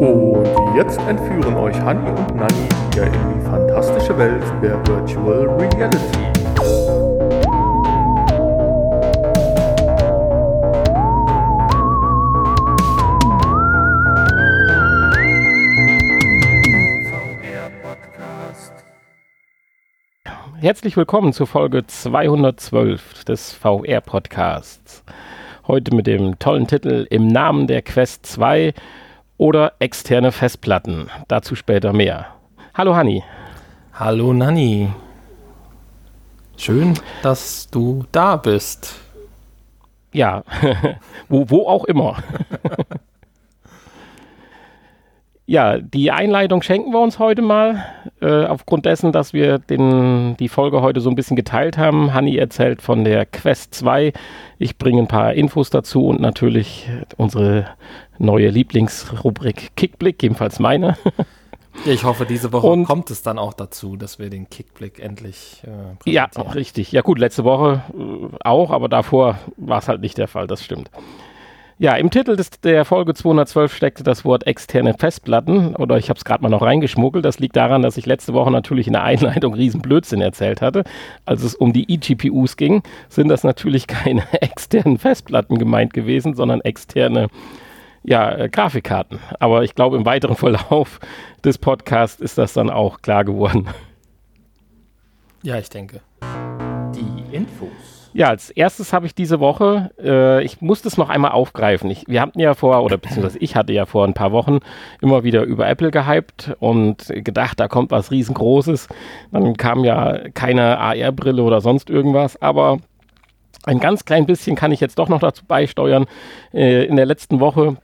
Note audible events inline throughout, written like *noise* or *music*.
Und jetzt entführen euch Hanni und Nanni wieder in die fantastische Welt der Virtual Reality. Herzlich willkommen zur Folge 212 des VR-Podcasts. Heute mit dem tollen Titel Im Namen der Quest 2 oder externe Festplatten. Dazu später mehr. Hallo Hanni. Hallo Nanni. Schön, dass du da bist. Ja, *laughs* wo, wo auch immer. *laughs* ja, die Einleitung schenken wir uns heute mal. Äh, aufgrund dessen, dass wir den, die Folge heute so ein bisschen geteilt haben. Hanni erzählt von der Quest 2. Ich bringe ein paar Infos dazu und natürlich unsere neue Lieblingsrubrik Kickblick, jedenfalls meine. *laughs* Ich hoffe, diese Woche Und- kommt es dann auch dazu, dass wir den Kickblick endlich äh, Ja, richtig. Ja gut, letzte Woche äh, auch, aber davor war es halt nicht der Fall, das stimmt. Ja, im Titel des, der Folge 212 steckte das Wort externe Festplatten oder ich habe es gerade mal noch reingeschmuggelt. Das liegt daran, dass ich letzte Woche natürlich in der Einleitung riesen Blödsinn erzählt hatte. Als es um die eGPUs ging, sind das natürlich keine *laughs* externen Festplatten gemeint gewesen, sondern externe ja, äh, Grafikkarten. Aber ich glaube, im weiteren Verlauf des Podcasts ist das dann auch klar geworden. ja, ich denke. Die Infos. Ja, als erstes habe ich diese Woche, äh, ich musste es noch einmal aufgreifen. Ich, wir hatten ja vor, oder beziehungsweise ich hatte ja vor ein paar Wochen immer wieder über Apple gehypt und gedacht, da kommt was riesengroßes. Dann kam ja keine AR-Brille oder sonst irgendwas, aber ein ganz klein bisschen kann ich jetzt doch noch dazu beisteuern. Äh, in der letzten Woche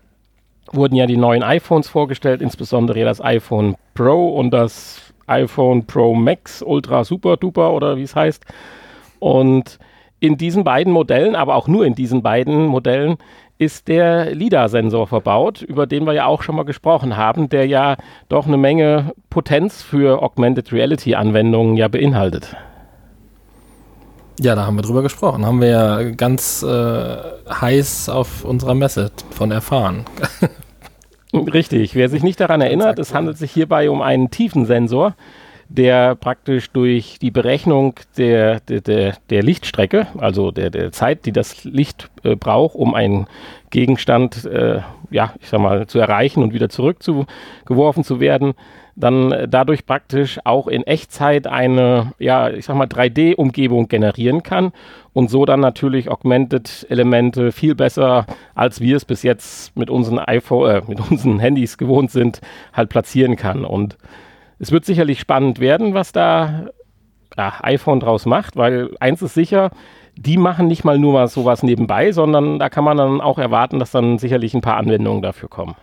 wurden ja die neuen iPhones vorgestellt, insbesondere das iPhone Pro und das iPhone Pro Max Ultra Super Duper oder wie es heißt. Und in diesen beiden Modellen, aber auch nur in diesen beiden Modellen, ist der LIDAR-Sensor verbaut, über den wir ja auch schon mal gesprochen haben, der ja doch eine Menge Potenz für Augmented Reality-Anwendungen ja beinhaltet. Ja, da haben wir drüber gesprochen. Haben wir ja ganz äh, heiß auf unserer Messe von erfahren. *laughs* Richtig, wer sich nicht daran erinnert, es handelt sich hierbei um einen Tiefensensor, der praktisch durch die Berechnung der, der, der, der Lichtstrecke, also der, der Zeit, die das Licht äh, braucht, um einen Gegenstand, äh, ja, ich sag mal, zu erreichen und wieder zurückgeworfen zu werden, dann äh, dadurch praktisch auch in Echtzeit eine, ja, ich sag mal, 3D-Umgebung generieren kann und so dann natürlich Augmented-Elemente viel besser, als wir es bis jetzt mit unseren iPhone, äh, mit unseren Handys gewohnt sind, halt platzieren kann. Und es wird sicherlich spannend werden, was da ja, iPhone draus macht, weil eins ist sicher, die machen nicht mal nur was sowas nebenbei, sondern da kann man dann auch erwarten, dass dann sicherlich ein paar Anwendungen dafür kommen.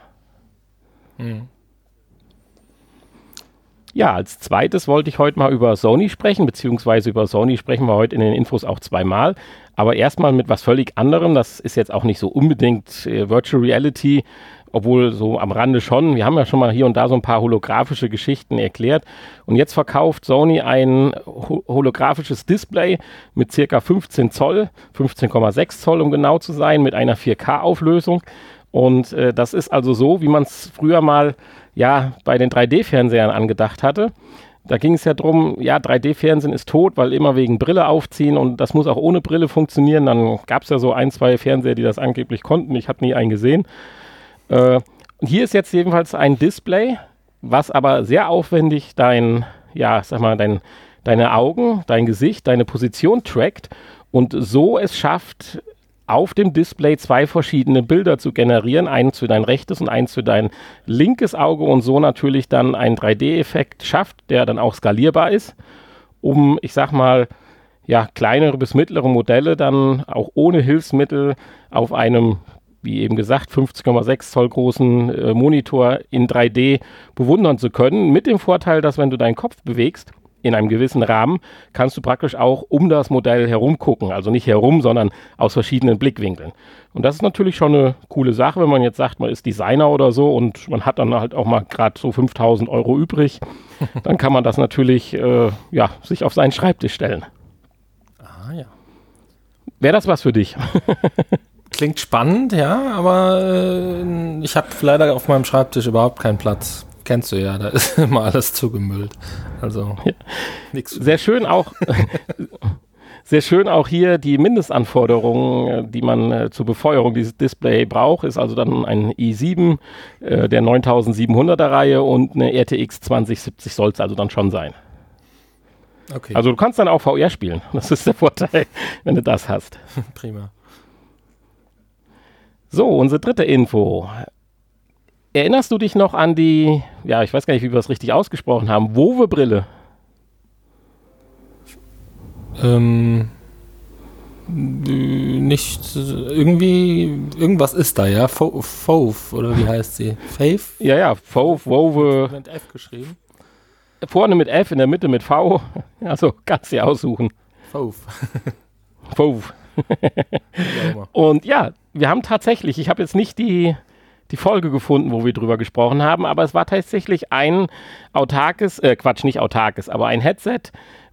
Ja, als zweites wollte ich heute mal über Sony sprechen, beziehungsweise über Sony sprechen wir heute in den Infos auch zweimal. Aber erstmal mit was völlig anderem. Das ist jetzt auch nicht so unbedingt äh, Virtual Reality, obwohl so am Rande schon. Wir haben ja schon mal hier und da so ein paar holographische Geschichten erklärt. Und jetzt verkauft Sony ein ho holographisches Display mit circa 15 Zoll, 15,6 Zoll, um genau zu sein, mit einer 4K-Auflösung. Und äh, das ist also so, wie man es früher mal ja bei den 3D-Fernsehern angedacht hatte. Da ging es ja drum, ja, 3D-Fernsehen ist tot, weil immer wegen Brille aufziehen und das muss auch ohne Brille funktionieren. Dann gab es ja so ein, zwei Fernseher, die das angeblich konnten. Ich habe nie einen gesehen. Äh, hier ist jetzt jedenfalls ein Display, was aber sehr aufwendig dein, ja, sag mal, dein, deine Augen, dein Gesicht, deine Position trackt und so es schafft, auf dem Display zwei verschiedene Bilder zu generieren, eins für dein rechtes und eins für dein linkes Auge und so natürlich dann einen 3D-Effekt schafft, der dann auch skalierbar ist, um, ich sag mal, ja, kleinere bis mittlere Modelle dann auch ohne Hilfsmittel auf einem, wie eben gesagt, 50,6 Zoll großen äh, Monitor in 3D bewundern zu können. Mit dem Vorteil, dass wenn du deinen Kopf bewegst, in einem gewissen Rahmen, kannst du praktisch auch um das Modell herum gucken. Also nicht herum, sondern aus verschiedenen Blickwinkeln. Und das ist natürlich schon eine coole Sache, wenn man jetzt sagt, man ist Designer oder so und man hat dann halt auch mal gerade so 5000 Euro übrig. *laughs* Dann kann man das natürlich äh, ja, sich auf seinen Schreibtisch stellen. Ah ja. Wäre das was für dich? *laughs* Klingt spannend, ja, aber äh, ich habe leider auf meinem Schreibtisch überhaupt keinen Platz. Kennst du ja, da ist *laughs* immer alles zugemüllt. Also ja. nichts. Sehr schön auch. *laughs* Sehr schön auch hier die Mindestanforderungen, äh, die man äh, zur Befeuerung dieses Display braucht, ist also dann ein i7 äh, der 9700er Reihe und eine RTX 2070 soll es also dann schon sein. Okay. Also du kannst dann auch VR spielen. Das ist der Vorteil, *laughs* wenn du das hast. Prima. So, unsere dritte Info. Erinnerst du dich noch an die, ja, ich weiß gar nicht, wie wir das richtig ausgesprochen haben, Wove-Brille? Ähm, nicht irgendwie irgendwas ist da, ja? Fove oder wie heißt sie? Faith? Ja, ja, Fove, Wove. Mit F geschrieben. Vorne mit F, in der Mitte mit V. *laughs* Also kannst du aussuchen. Fove. *laughs* Fove. Und ja, wir haben tatsächlich, ich habe jetzt nicht die, die Folge gefunden, wo wir drüber gesprochen haben, aber es war tatsächlich ein autarkes, äh, Quatsch, nicht autarkes, aber ein Headset,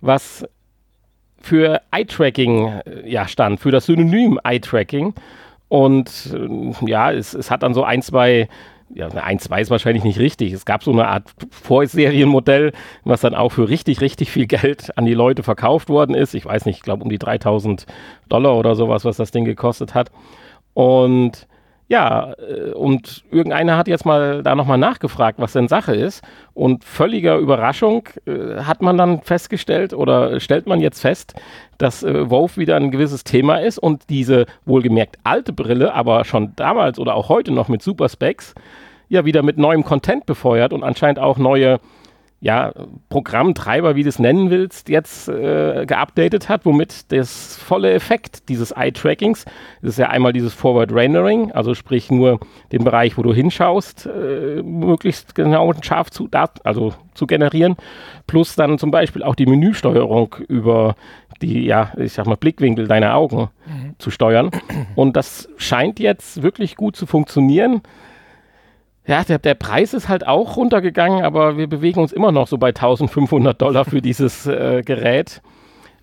was für Eye-Tracking äh, ja, stand, für das Synonym Eye-Tracking. Und äh, ja, es, es hat dann so ein, zwei ja, ein, zwei ist wahrscheinlich nicht richtig. Es gab so eine Art Vorserienmodell, was dann auch für richtig, richtig viel Geld an die Leute verkauft worden ist. Ich weiß nicht, ich glaube um die 3000 Dollar oder sowas, was das Ding gekostet hat. Und ja, äh, und irgendeiner hat jetzt mal da nochmal nachgefragt, was denn Sache ist. Und völliger Überraschung äh, hat man dann festgestellt oder stellt man jetzt fest, dass äh, Wolf wieder ein gewisses Thema ist und diese wohlgemerkt alte Brille, aber schon damals oder auch heute noch mit Super Specs, ja wieder mit neuem Content befeuert und anscheinend auch neue ja, Programmtreiber, wie du es nennen willst, jetzt äh, geupdatet hat, womit das volle Effekt dieses Eye-Trackings, das ist ja einmal dieses Forward Rendering, also sprich nur den Bereich, wo du hinschaust, äh, möglichst genau und scharf zu, also zu generieren, plus dann zum Beispiel auch die Menüsteuerung über die, ja, ich sag mal, Blickwinkel deiner Augen mhm. zu steuern. Und das scheint jetzt wirklich gut zu funktionieren ja, der, der Preis ist halt auch runtergegangen, aber wir bewegen uns immer noch so bei 1500 Dollar für dieses äh, Gerät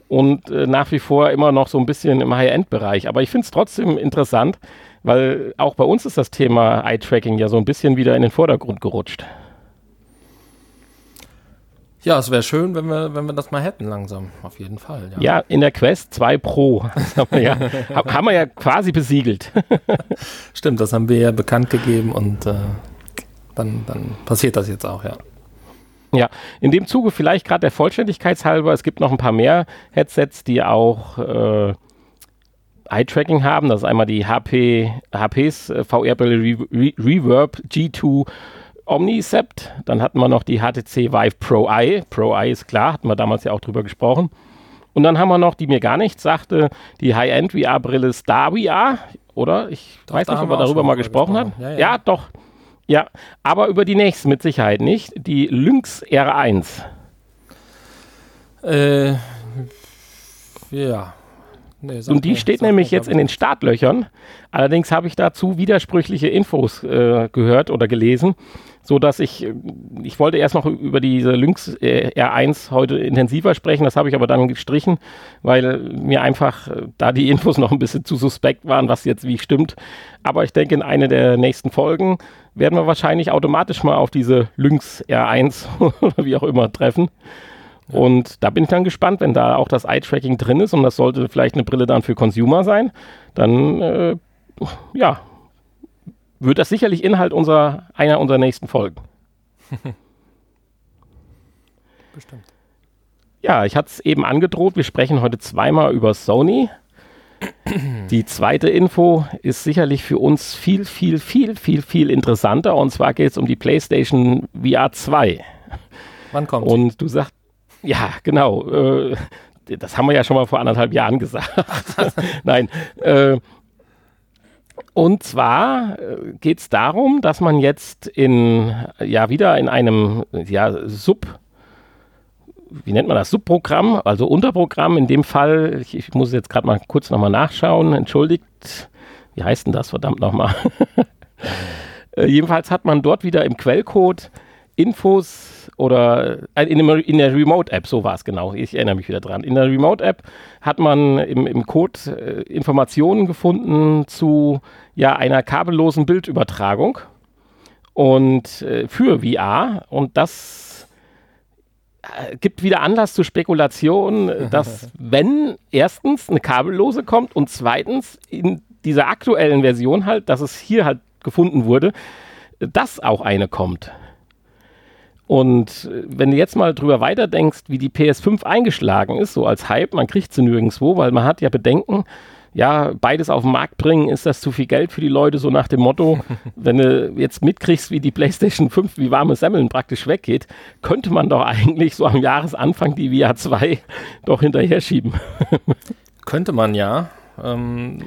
und äh, nach wie vor immer noch so ein bisschen im High-End-Bereich. Aber ich finde es trotzdem interessant, weil auch bei uns ist das Thema Eye-Tracking ja so ein bisschen wieder in den Vordergrund gerutscht. Ja, es wäre schön, wenn wir, wenn wir das mal hätten langsam, auf jeden Fall. Ja, ja in der Quest 2 Pro *laughs* haben wir, ja, haben wir ja quasi besiegelt. *laughs* Stimmt, das haben wir ja bekannt gegeben und äh, dann, dann passiert das jetzt auch, ja. Ja, in dem Zuge vielleicht gerade der Vollständigkeit halber, es gibt noch ein paar mehr Headsets, die auch äh, Eye-Tracking haben. Das ist einmal die HP, HPs äh, VR-Brille Re Re Reverb G2 Omnicept. Dann hatten wir noch die HTC Vive Pro Eye. Pro Eye ist klar, hatten wir damals ja auch drüber gesprochen. Und dann haben wir noch, die mir gar nichts sagte, die High-End VR-Brille Star VR, oder? Ich doch, weiß nicht, ob wir darüber mal gesprochen, gesprochen haben. Ja, ja. ja, doch. Ja, aber über die nächste mit Sicherheit nicht. Die Lynx R1. Äh, ja. Nee, und die steht nämlich jetzt in den Startlöchern. Allerdings habe ich dazu widersprüchliche Infos äh, gehört oder gelesen, so dass ich, äh, ich wollte erst noch über diese Lynx äh, R1 heute intensiver sprechen, das habe ich aber dann gestrichen, weil mir einfach äh, da die Infos *laughs* noch ein bisschen zu suspekt waren, was jetzt wie stimmt. Aber ich denke, in einer der nächsten Folgen werden wir wahrscheinlich automatisch mal auf diese Lynx R1 *laughs* oder wie auch immer treffen. Und da bin ich dann gespannt, wenn da auch das Eye-Tracking drin ist und das sollte vielleicht eine Brille dann für Consumer sein, dann äh, ja, wird das sicherlich Inhalt unserer, einer unserer nächsten Folgen. *laughs* Bestimmt. Ja, ich hatte es eben angedroht, wir sprechen heute zweimal über Sony. *clears throat* Die zweite Info ist sicherlich für uns viel, viel, viel, viel, viel interessanter. Und zwar geht es um die PlayStation VR 2. Wann kommt Und du sagst, ja, genau. Äh, das haben wir ja schon mal vor anderthalb Jahren gesagt. *laughs* Nein. Äh, und zwar äh, geht es darum, dass man jetzt in, ja, wieder in einem ja, Sub- wie nennt man das, Subprogramm, also Unterprogramm. In dem Fall, ich, ich muss jetzt gerade mal kurz nochmal nachschauen, entschuldigt, wie heißt denn das verdammt nochmal? *laughs* äh, jedenfalls hat man dort wieder im Quellcode Infos oder äh, in, der Remote-App, so war es genau, ich erinnere mich wieder dran. In der Remote-App hat man im, im Code äh, Informationen gefunden zu ja, einer kabellosen Bildübertragung und äh, für VR und das äh, gibt wieder Anlass zur Spekulation, *laughs* dass wenn erstens eine kabellose kommt und zweitens in dieser aktuellen Version halt, dass es hier halt gefunden wurde, dass auch eine kommt. Und äh, wenn du jetzt mal drüber weiterdenkst, wie die PS5 eingeschlagen ist, so als Hype, man kriegt sie nirgendwo, weil man hat ja Bedenken, ja, beides auf den Markt bringen, ist das zu viel Geld für die Leute, so nach dem Motto, *laughs* wenn du jetzt mitkriegst, wie die PlayStation 5 wie warme Semmeln praktisch weggeht, könnte man doch eigentlich so am Jahresanfang die VR 2 doch hinterher schieben. könnte man ja. Ähm,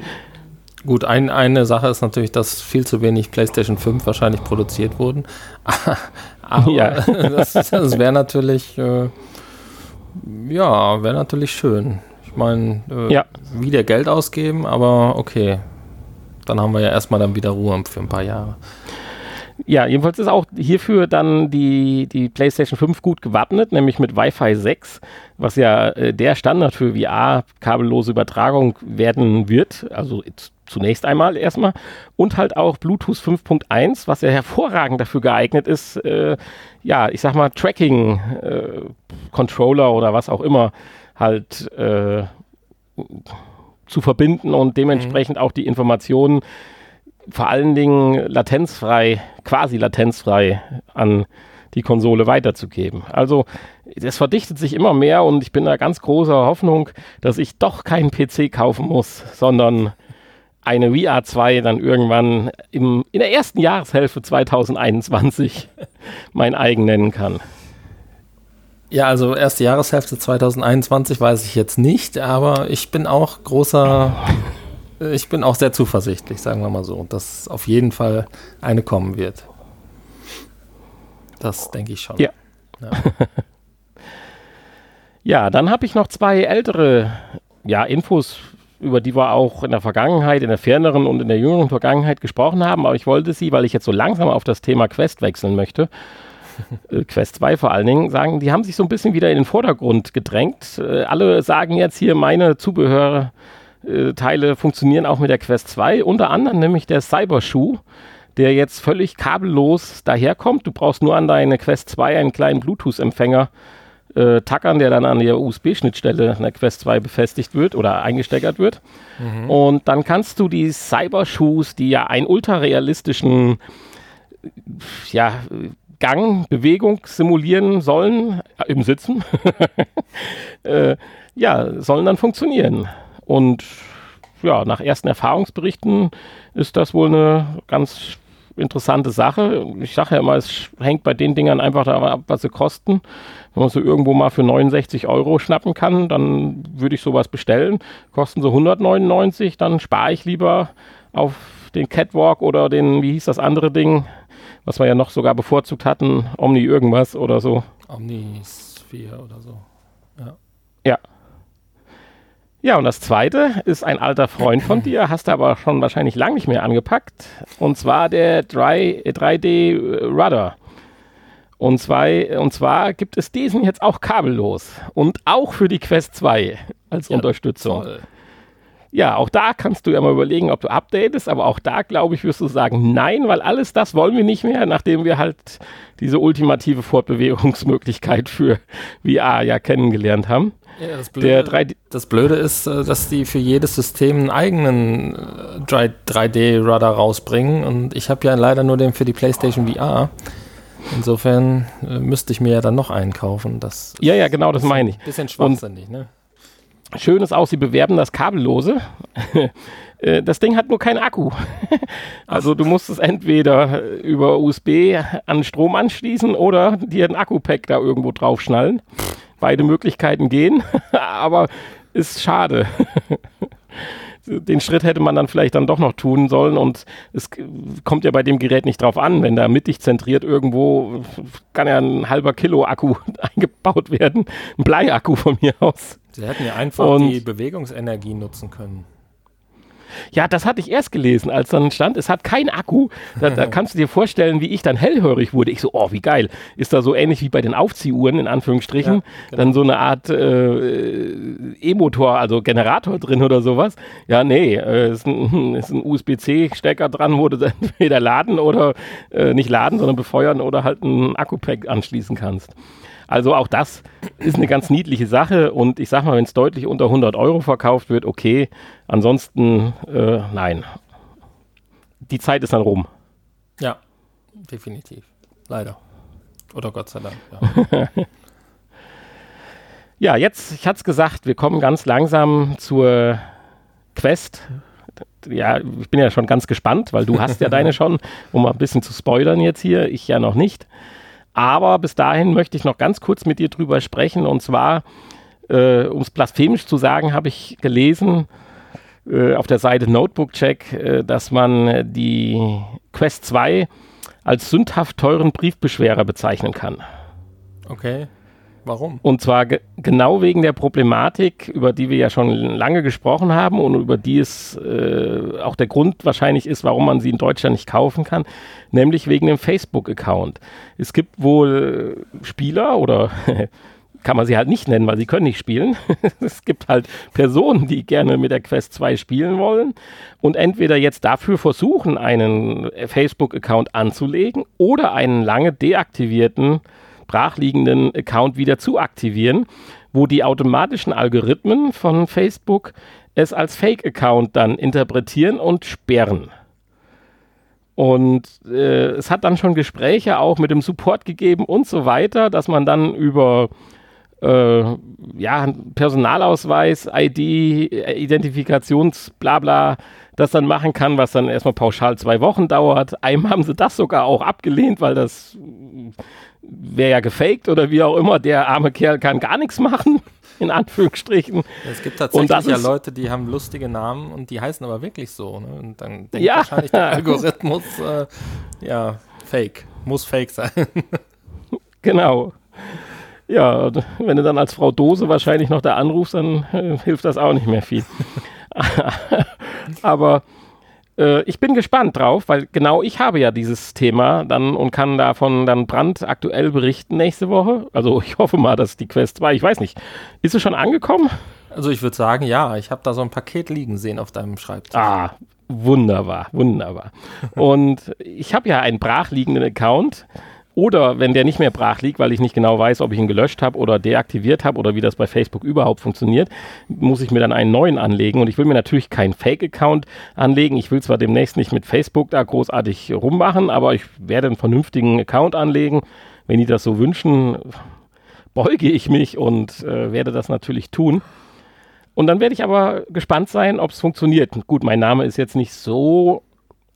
Gut, ein, eine Sache ist natürlich, dass viel zu wenig PlayStation 5 wahrscheinlich produziert wurden. *laughs* Aber ja. *laughs* das, das wäre natürlich, äh, ja, wäre natürlich schön. Ich meine, äh, ja. wieder Geld ausgeben, aber okay. Dann haben wir ja erstmal dann wieder Ruhe für ein paar Jahre. Ja, jedenfalls ist auch hierfür dann die, die PlayStation 5 gut gewappnet, nämlich mit Wi-Fi 6, was ja äh, der Standard für VR-kabellose Übertragung werden wird. Also zunächst einmal erstmal. Und halt auch Bluetooth 5.1, was ja hervorragend dafür geeignet ist, äh, ja, ich sag mal, Tracking-Controller äh, oder was auch immer halt äh, zu verbinden und dementsprechend mhm. auch die Informationen vor allen Dingen latenzfrei, quasi latenzfrei an die Konsole weiterzugeben. Also das verdichtet sich immer mehr und ich bin da ganz großer Hoffnung, dass ich doch keinen PC kaufen muss, sondern eine VR 2 dann irgendwann im, in der ersten Jahreshälfte 2021 *laughs* mein eigen nennen kann. Ja, also erste Jahreshälfte 2021 weiß ich jetzt nicht, aber ich bin auch großer, *laughs* ich bin auch sehr zuversichtlich, sagen wir mal so, dass auf jeden Fall eine kommen wird. Das denke ich schon. Ja. Ja, *laughs* ja dann habe ich noch zwei ältere ja, Infos über die wir auch in der Vergangenheit, in der ferneren und in der jüngeren Vergangenheit gesprochen haben. Aber ich wollte sie, weil ich jetzt so langsam auf das Thema Quest wechseln möchte, *laughs* äh, Quest 2 vor allen Dingen, sagen, die haben sich so ein bisschen wieder in den Vordergrund gedrängt. Äh, alle sagen jetzt hier, meine Zubehörteile äh, funktionieren auch mit der Quest 2, unter anderem nämlich der Cybershoe der jetzt völlig kabellos daherkommt. Du brauchst nur an deine Quest 2 einen kleinen Bluetooth-Empfänger äh, tackern, der dann an der USB-Schnittstelle einer Quest 2 befestigt wird oder eingesteckert wird. Mhm. Und dann kannst du die Cybershoes, die ja einen ultrarealistischen ja, Gang, Bewegung simulieren sollen, äh, im Sitzen, *laughs* äh, ja, sollen dann funktionieren. Und ja, nach ersten Erfahrungsberichten ist das wohl eine ganz interessante Sache. Ich sage ja immer, es hängt bei den Dingern einfach davon ab, was sie kosten. Wenn man sie irgendwo mal für 69 Euro schnappen kann, dann würde ich sowas bestellen. Kosten sie 199, dann spare ich lieber auf den Catwalk oder den, wie hieß das andere Ding, was wir ja noch sogar bevorzugt hatten, Omni irgendwas oder so. Omni Sphere oder so. Ja. Ja. Ja, und das zweite ist ein alter Freund von dir, hast du aber schon wahrscheinlich lange nicht mehr angepackt. Und zwar der 3, 3D Rudder. Und, zwei, und zwar gibt es diesen jetzt auch kabellos und auch für die Quest 2 als ja, Unterstützung. Toll. Ja, auch da kannst du ja mal überlegen, ob du updatest, aber auch da, glaube ich, wirst du sagen, nein, weil alles das wollen wir nicht mehr, nachdem wir halt diese ultimative Fortbewegungsmöglichkeit für VR ja kennengelernt haben. Ja, das, Blöde, das, Blöde, ist, äh, dass die für jedes System einen eigenen 3D-Rudder äh, rausbringen und ich habe ja leider nur den für die PlayStation VR. Insofern äh, müsste ich mir ja dann noch einen kaufen. Das ja, ja, genau, das meine ich. Bisschen schwachsinnig, ne? Schön ist auch, sie bewerben das kabellose. *laughs* Das Ding hat nur keinen Akku. *laughs* also du musst es entweder über USB an Strom anschließen oder dir ein Akku-Pack da irgendwo draufschnallen. Beide Möglichkeiten gehen, *laughs* aber ist schade *laughs* den Schritt hätte man dann vielleicht dann doch noch tun sollen und es kommt ja bei dem Gerät nicht drauf an, wenn da mittig zentriert irgendwo kann ja ein halber Kilo Akku *laughs* eingebaut werden, ein Bleiakku von mir aus. Sie hätten ja einfach und die Bewegungsenergie nutzen können. Ja, das hatte ich erst gelesen, als dann stand, es hat keinen Akku. Da, da, *laughs* kannst du dir vorstellen, wie ich dann hellhörig wurde. Ich so, oh, wie geil. Ist da so ähnlich wie bei den Aufziehuhren, in Anführungsstrichen, ja, genau. dann so eine Art äh, E-Motor, also Generator drin oder sowas. Ja, nee, äh, ist ein, *laughs* ein USB-C-Stecker dran, wo du *laughs* entweder laden oder äh, nicht laden, sondern befeuern oder halt ein Akku-Pack anschließen kannst. Also auch das ist eine ganz niedliche Sache und ich sag mal, wenn es deutlich unter 100 Euro verkauft wird, okay. Ansonsten, äh, nein. Die Zeit ist dann rum. Ja, definitiv. Leider. Oder Gott sei Dank. Ja, *laughs* ja jetzt, ich hatte es gesagt, wir kommen ganz langsam zur Quest. Ja, ich bin ja schon ganz gespannt, weil du hast ja deine *laughs* schon, um mal ein bisschen zu spoilern jetzt hier, ich ja noch nicht. Aber bis dahin möchte ich noch ganz kurz mit dir drüber sprechen. Und zwar, äh, um es blasphemisch zu sagen, habe ich gelesen äh, auf der Seite Notebook Check, äh, dass man die Quest 2 als sündhaft teuren Briefbeschwerer bezeichnen kann. Okay. Warum? Und zwar ge genau wegen der Problematik, über die wir ja schon lange gesprochen haben und über die es äh, auch der Grund wahrscheinlich ist, warum man sie in Deutschland nicht kaufen kann, nämlich wegen dem Facebook-Account. Es gibt wohl Spieler oder *laughs* kann man sie halt nicht nennen, weil sie können nicht spielen. *laughs* es gibt halt Personen, die gerne mit der Quest 2 spielen wollen und entweder jetzt dafür versuchen, einen Facebook-Account anzulegen oder einen lange deaktivierten brachliegenden Account wieder zu aktivieren, wo die automatischen Algorithmen von Facebook es als Fake-Account dann interpretieren und sperren. Und äh, es hat dann schon Gespräche auch mit dem Support gegeben und so weiter, dass man dann über äh, ja, Personalausweis, ID, Identifikations, bla das dann machen kann, was dann erstmal pauschal zwei Wochen dauert. Einmal haben sie das sogar auch abgelehnt, weil das wäre ja gefaked oder wie auch immer, der arme Kerl kann gar nichts machen, *laughs* in Anführungsstrichen. Es gibt tatsächlich ja Leute, die haben lustige Namen und die heißen aber wirklich so. Ne? Und dann denkt ja. wahrscheinlich der *laughs* Algorithmus, äh, ja, fake, muss fake sein. genau. Ja, wenn du dann als Frau Dose wahrscheinlich noch da anrufst, dann äh, hilft das auch nicht mehr viel. *laughs* aber äh, ich bin gespannt drauf, weil genau ich habe ja dieses Thema dann und kann davon dann brandaktuell berichten nächste Woche. Also ich hoffe mal, dass die Quest 2, ich weiß nicht, ist es schon angekommen? Also ich würde sagen, ja, ich habe da so ein Paket liegen sehen auf deinem Schreibtisch. Ah, wunderbar, wunderbar. und ich habe ja einen brachliegenden Account oder wenn der nicht mehr brach liegt, weil ich nicht genau weiß, ob ich ihn gelöscht habe oder deaktiviert habe oder wie das bei Facebook überhaupt funktioniert, muss ich mir dann einen neuen anlegen. Und ich will mir natürlich keinen Fake-Account anlegen. Ich will zwar demnächst nicht mit Facebook da großartig rummachen, aber ich werde einen vernünftigen Account anlegen. Wenn die das so wünschen, beuge ich mich und äh, werde das natürlich tun. Und dann werde ich aber gespannt sein, ob es funktioniert. Gut, mein Name ist jetzt nicht so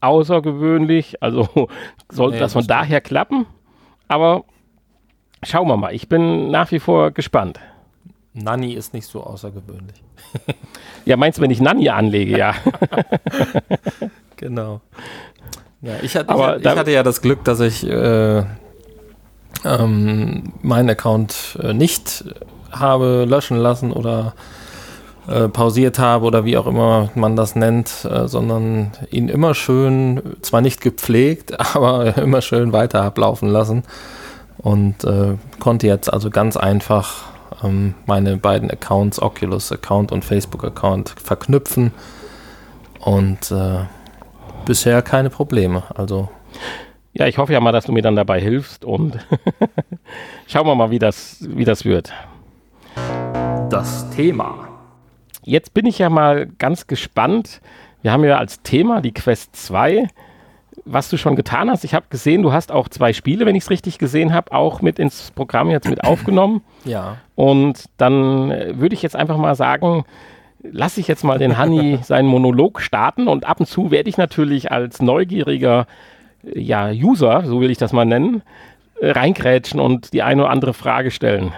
außergewöhnlich, also *laughs* sollte nee, das von daher klappen. Aber schauen wir mal. Ich bin nach wie vor gespannt. Nanny ist nicht so außergewöhnlich. ja, meinst du, wenn ich Nanny anlege, ja. *laughs* genau. Ja, ich, hatte, ich, ich hatte ja das Glück, dass ich äh, ähm, meinen Account äh, nicht habe löschen lassen oder äh, pausiert habe oder wie auch immer man das nennt, äh, sondern ihn immer schön, zwar nicht gepflegt, *laughs* aber immer schön weiter ablaufen lassen und äh, konnte jetzt also ganz einfach ähm, meine beiden Accounts, Oculus-Account und Facebook-Account, verknüpfen und äh, bisher keine Probleme. Also ja, ich hoffe ja mal, dass du mir dann dabei hilfst und *laughs* schauen wir mal, wie das, wie das wird. Das Thema. Jetzt bin ich ja mal ganz gespannt. Wir haben ja als Thema die Quest 2. Was du schon getan hast, ich habe gesehen, du hast auch zwei Spiele, wenn ich es richtig gesehen habe, auch mit ins Programm jetzt mit *clears throat* aufgenommen. Ja. Und dann äh, würde ich jetzt einfach mal sagen, lasse ich jetzt mal den Hanni *laughs* seinen Monolog starten und ab und zu werde ich natürlich als neugieriger äh, ja, User, so will ich das mal nennen, äh, reingrätschen und die eine oder andere Frage stellen.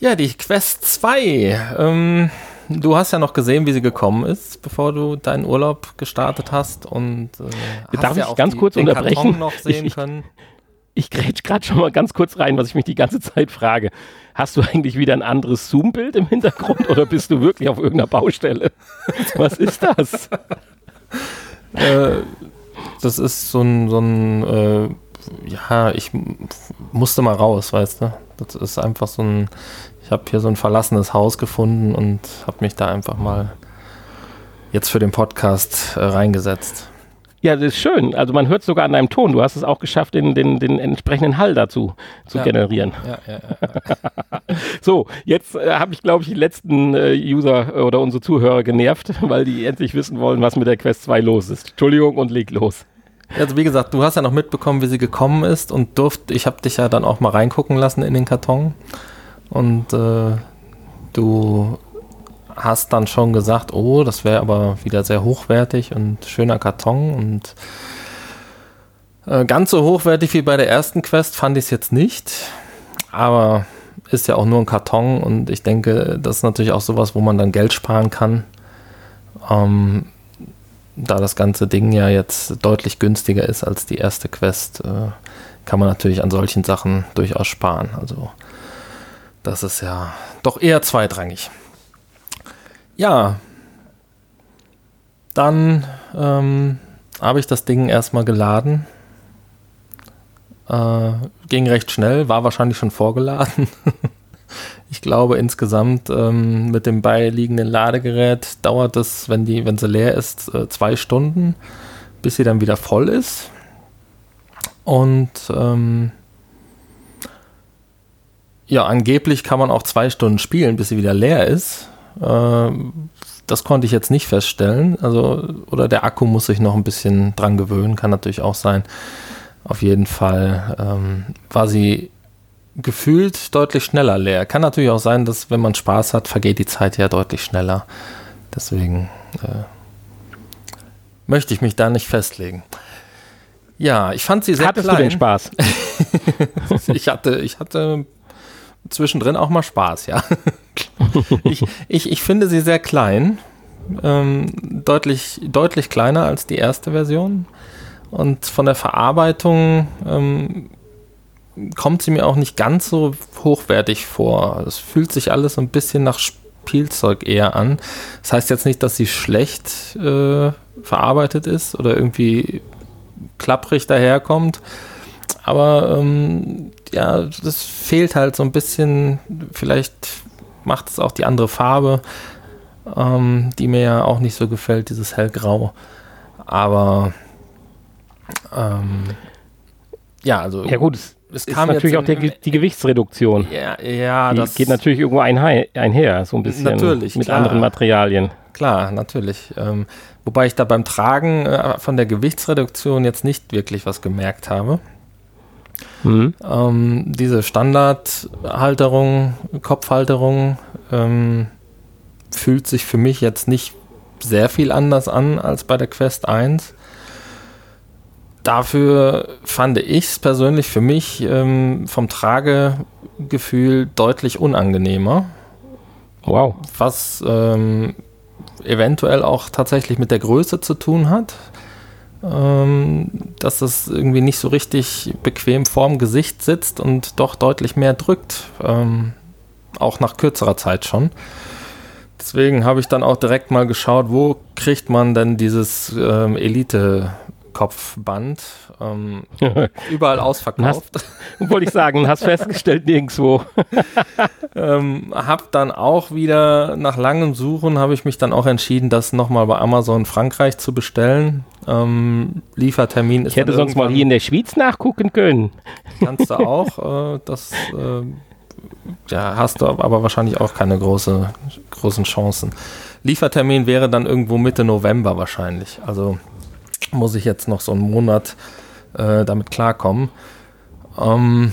Ja, die Quest 2. Ähm, du hast ja noch gesehen, wie sie gekommen ist, bevor du deinen Urlaub gestartet hast und äh, Darf ich ja ganz kurz den unterbrechen? Karton noch *laughs* sehen ich, können. ich grätsch gerade schon mal ganz kurz rein, was ich mich die ganze Zeit frage. Hast du eigentlich wieder ein anderes Zoom-Bild im Hintergrund oder bist du wirklich auf irgendeiner Baustelle? *laughs* Was ist das? äh, das ist so ein, so ein äh, ja, ich musste mal raus, weißt du. Das ist einfach so ein, ich habe hier so ein verlassenes Haus gefunden und habe mich da einfach mal jetzt für den Podcast äh, reingesetzt. Ja, das ist schön. Also man hört sogar an deinem Ton. Du hast es auch geschafft, den, den, den entsprechenden Hall dazu zu ja. generieren. Ja, ja, ja. *laughs* so, jetzt äh, habe ich, glaube ich, die letzten äh, User äh, oder unsere Zuhörer genervt, *laughs* weil die endlich wissen wollen, was mit der Quest 2 los ist. Entschuldigung und leg los. Also wie gesagt, du hast ja noch mitbekommen, wie sie gekommen ist und durft, ich habe dich ja dann auch mal reingucken lassen in den Karton und äh, du hast dann schon gesagt, oh, das wäre aber wieder sehr hochwertig und schöner Karton und äh, ganz so hochwertig wie bei der ersten Quest fand ich es jetzt nicht, aber ist ja auch nur ein Karton und ich denke, das ist natürlich auch sowas, wo man dann Geld sparen kann. Ähm, da das ganze Ding ja jetzt deutlich günstiger ist als die erste Quest, äh, kann man natürlich an solchen Sachen durchaus sparen. Also das ist ja doch eher zweitrangig. Ja, dann ähm, habe ich das Ding erstmal geladen. Äh, ging recht schnell, war wahrscheinlich schon vorgeladen. *laughs* ich glaube insgesamt ähm, mit dem beiliegenden Ladegerät dauert es, wenn, die, wenn sie leer ist, äh, zwei Stunden, bis sie dann wieder voll ist. Und ähm, ja, angeblich kann man auch zwei Stunden spielen, bis sie wieder leer ist. Äh, das konnte ich jetzt nicht feststellen. Also, oder der Akku muss sich noch ein bisschen dran gewöhnen, kann natürlich auch sein. Auf jeden Fall ähm, war sie gefühlt deutlich schneller leer. Kann natürlich auch sein, dass wenn man Spaß hat, vergeht die Zeit ja deutlich schneller. Deswegen äh, möchte ich mich da nicht festlegen. Ja, ich fand sie sehr Hattest klein. du den Spaß? *laughs* ich hatte, ich hatte zwischendrin auch mal Spaß, ja. *laughs* ich, ich, ich finde sie sehr klein, ähm, deutlich, deutlich kleiner als die erste Version. Und von der Verarbeitung ähm, kommt sie mir auch nicht ganz so hochwertig vor. Es fühlt sich alles ein bisschen nach Spielzeug eher an. Das heißt jetzt nicht, dass sie schlecht äh, verarbeitet ist oder irgendwie klapprig daherkommt. Aber ähm, ja, das fehlt halt so ein bisschen. Vielleicht macht es auch die andere Farbe, ähm, die mir ja auch nicht so gefällt, dieses hellgrau. Aber ähm, ja, also. Ja, gut, es, es kam natürlich auch der, die Gewichtsreduktion. Ja, ja, die das geht natürlich irgendwo einher, so ein bisschen natürlich, mit klar. anderen Materialien. Klar, natürlich. Ähm, wobei ich da beim Tragen äh, von der Gewichtsreduktion jetzt nicht wirklich was gemerkt habe. Mhm. Ähm, diese Standardhalterung, Kopfhalterung ähm, fühlt sich für mich jetzt nicht sehr viel anders an als bei der Quest 1. Dafür fand ich es persönlich für mich ähm, vom Tragegefühl deutlich unangenehmer. Wow. Was ähm, eventuell auch tatsächlich mit der Größe zu tun hat ähm, dass es irgendwie nicht so richtig bequem vorm Gesicht sitzt und doch deutlich mehr drückt, ähm, auch nach kürzerer Zeit schon. Deswegen habe ich dann auch direkt mal geschaut, wo kriegt man denn dieses ähm, Elite Kopfband. Ähm, *laughs* überall ausverkauft. Hast, *laughs* wollte ich sagen, hast festgestellt, nirgendwo. *laughs* ähm, hab dann auch wieder nach langem Suchen habe ich mich dann auch entschieden, das nochmal bei Amazon Frankreich zu bestellen. Ähm, Liefertermin ist. Ich hätte sonst mal hier in der Schweiz nachgucken können. Kannst du auch. Äh, das äh, ja, hast du aber wahrscheinlich auch keine große, großen Chancen. Liefertermin wäre dann irgendwo Mitte November wahrscheinlich. Also muss ich jetzt noch so einen Monat äh, damit klarkommen. Ähm,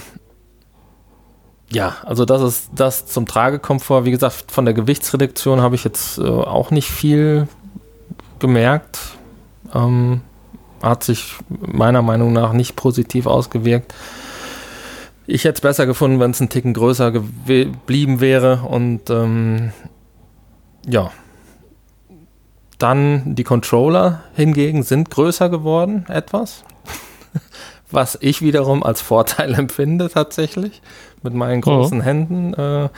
ja, also das ist das zum Tragekomfort. Wie gesagt, von der Gewichtsreduktion habe ich jetzt äh, auch nicht viel gemerkt. Ähm, hat sich meiner Meinung nach nicht positiv ausgewirkt. Ich hätte es besser gefunden, wenn es ein Ticken größer geblieben wäre. Und ähm, ja, dann die Controller hingegen sind größer geworden, etwas. *laughs* was ich wiederum als Vorteil *laughs* empfinde tatsächlich mit meinen großen oh. Händen. Äh,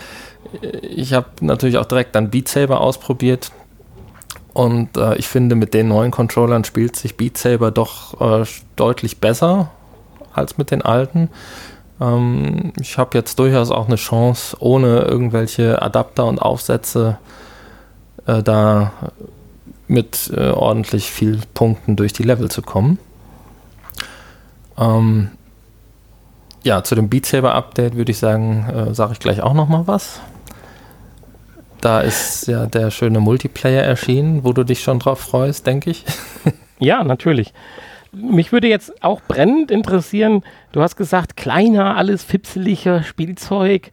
ich habe natürlich auch direkt dann Beat Saber ausprobiert und äh, ich finde, mit den neuen Controllern spielt sich Beat Saber doch äh, deutlich besser als mit den alten. Ähm, ich habe jetzt durchaus auch eine Chance, ohne irgendwelche Adapter und Aufsätze da mit äh, ordentlich viel Punkten durch die Level zu kommen. Ähm, ja, zu dem Beat Saber Update würde ich sagen, äh, sage ich gleich auch noch mal was. Da ist ja der schöne Multiplayer erschienen, wo du dich schon drauf freust, denke ich. *laughs* Ja, natürlich. Mich würde jetzt auch brennend interessieren, du hast gesagt, kleiner, alles fipseliger Spielzeug.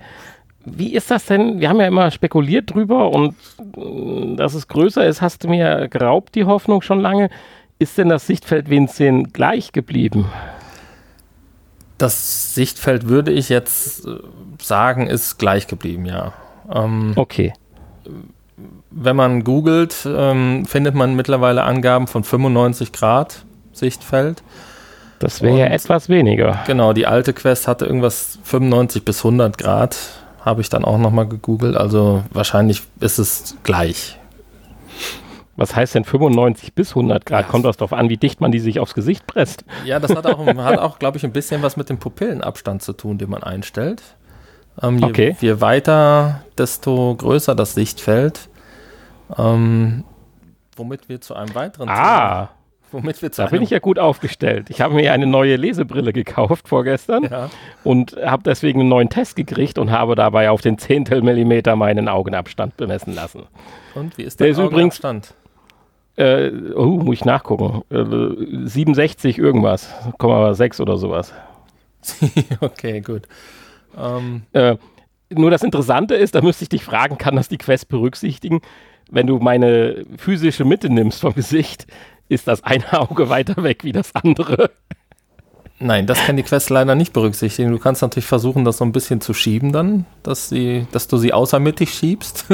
Wie ist das denn? Wir haben ja immer spekuliert drüber und äh, dass es größer ist, hast du mir geraubt, die Hoffnung schon lange. Ist denn das Sichtfeld Winzin gleich geblieben? Das Sichtfeld würde ich jetzt äh, sagen, ist gleich geblieben, ja. Ähm, okay wenn man googelt, ähm, findet man mittlerweile Angaben von 95 Grad Sichtfeld. Das wäre ja etwas weniger. Genau, die alte Quest hatte irgendwas 95 bis 100 Grad, habe ich dann auch nochmal gegoogelt. Also wahrscheinlich ist es gleich. Was heißt denn 95 bis 100 Grad? Kommt das darauf an, wie dicht man die sich aufs Gesicht presst? Ja, das hat auch, *laughs* hat auch glaube ich, ein bisschen was mit dem Pupillenabstand zu tun, den man einstellt. Ähm, je, okay. je weiter, desto größer das Sichtfeld. Ähm, womit wir zu einem weiteren ah. Thema, womit wir da bin ich ja gut aufgestellt. Ich habe mir eine neue Lesebrille gekauft vorgestern ja. und habe deswegen einen neuen Test gekriegt und habe dabei auf den Zehntel Millimeter meinen Augenabstand bemessen lassen. Und wie ist der, der Augenabstand? Äh, oh, muss ich nachgucken. Äh, 67 irgendwas, 6 oder sowas. *laughs* okay, gut. Ähm. Äh, nur das Interessante ist, da müsste ich dich fragen, kann das die Quest berücksichtigen? Wenn du meine physische Mitte nimmst vom Gesicht, ist das eine *laughs* Auge weiter weg wie das andere. Nein, das kann die Quest leider nicht berücksichtigen. Du kannst natürlich versuchen, das so ein bisschen zu schieben dann, dass, sie, dass du sie außermittig schiebst.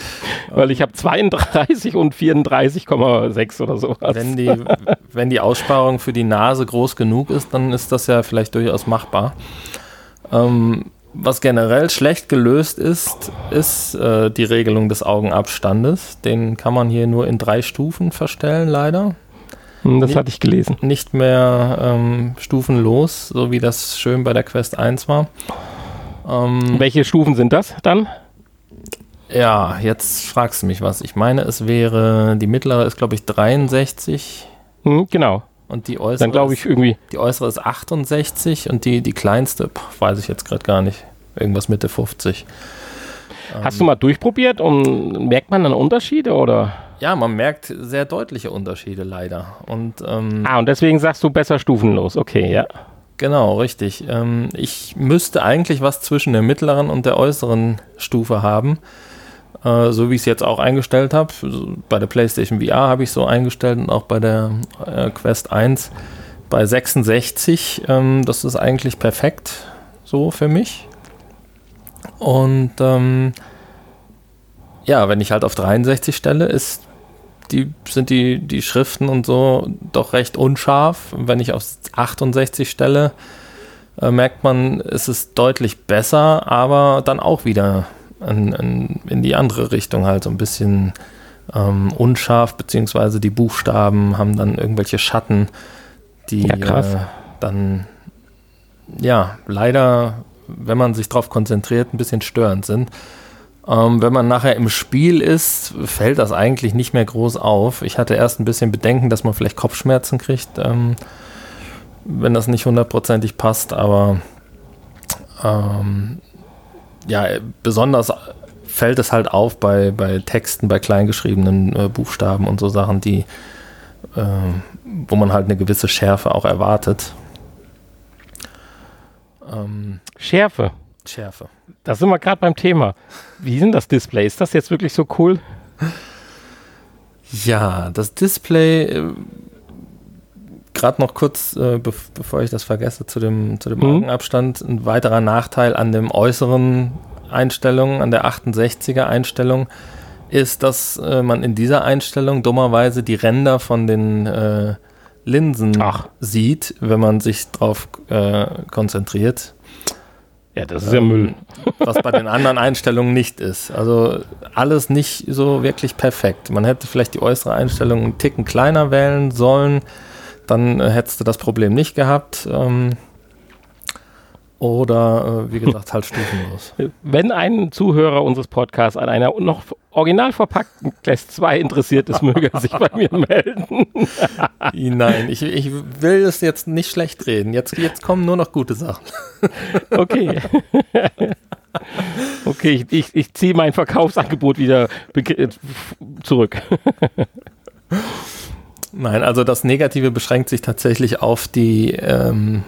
*laughs* Weil ich habe 32 und 34,6 oder so. Wenn die, wenn die Aussparung für die Nase groß genug ist, dann ist das ja vielleicht durchaus machbar. Ähm, was generell schlecht gelöst ist, ist äh, die Regelung des Augenabstandes. Den kann man hier nur in drei Stufen verstellen, leider. Hm, das hatte ich gelesen. Nicht mehr ähm, stufenlos, so wie das schön bei der Quest 1 war. Ähm, Welche Stufen sind das dann? Ja, jetzt fragst du mich was. Ich meine, es wäre, die mittlere ist, glaube ich, 63. Hm, genau. Und die äußere, Dann glaube ich irgendwie. Die äußere ist 68 und die, die kleinste, pff, weiß ich jetzt gerade gar nicht. Irgendwas Mitte 50. Hast ähm, du mal durchprobiert und merkt man dann Unterschiede oder? Ja, man merkt sehr deutliche Unterschiede leider. Und, ähm, ah, und deswegen sagst du besser stufenlos, okay, ja. Genau, richtig. Ähm, ich müsste eigentlich was zwischen der mittleren und der äußeren Stufe haben. Äh, so wie ich es jetzt auch eingestellt habe. Bei der PlayStation VR habe ich so eingestellt und auch bei der äh, Quest 1 bei 66. Ähm, das ist eigentlich perfekt so für mich. Und ähm, ja, wenn ich halt auf 63 stelle, ist die, sind die, die Schriften und so doch recht unscharf. Wenn ich auf 68 stelle, äh, merkt man, es ist deutlich besser, aber dann auch wieder an, an, in die andere Richtung halt so ein bisschen ähm, unscharf, beziehungsweise die Buchstaben haben dann irgendwelche Schatten, die ja, äh, dann ja leider, wenn man sich darauf konzentriert, ein bisschen störend sind. Ähm, wenn man nachher im Spiel ist, fällt das eigentlich nicht mehr groß auf. Ich hatte erst ein bisschen Bedenken, dass man vielleicht Kopfschmerzen kriegt, ähm, wenn das nicht hundertprozentig passt, aber ähm, ja, besonders fällt es halt auf bei, bei Texten, bei kleingeschriebenen äh, Buchstaben und so Sachen, die, äh, wo man halt eine gewisse Schärfe auch erwartet. Ähm, Schärfe. Schärfe. Da sind wir gerade beim Thema. Wie sind das Display? Ist das jetzt wirklich so cool? Ja, das Display äh, gerade noch kurz, äh, be bevor ich das vergesse, zu dem, zu dem mhm. Augenabstand, ein weiterer Nachteil an dem äußeren Einstellung, an der 68er Einstellung, ist, dass äh, man in dieser Einstellung dummerweise die Ränder von den äh, Linsen Ach. sieht, wenn man sich darauf äh, konzentriert. Ja, das ist ja Müll. Was bei den anderen Einstellungen nicht ist. Also alles nicht so wirklich perfekt. Man hätte vielleicht die äußere Einstellung einen Ticken kleiner wählen sollen, dann äh, hättest du das Problem nicht gehabt. Ähm, oder äh, wie gesagt, halt stufenlos. *laughs* Wenn ein Zuhörer unseres Podcasts an einer noch original verpackten Class 2 interessiert ist, möge er sich bei mir *laughs* melden. Nein, ich, ich will es jetzt nicht schlecht reden. Jetzt, jetzt kommen nur noch gute Sachen. *laughs* Okay. Okay, ich, ich, ich ziehe mein Verkaufsangebot wieder zurück. Nein, also das Negative beschränkt sich tatsächlich auf die ähm,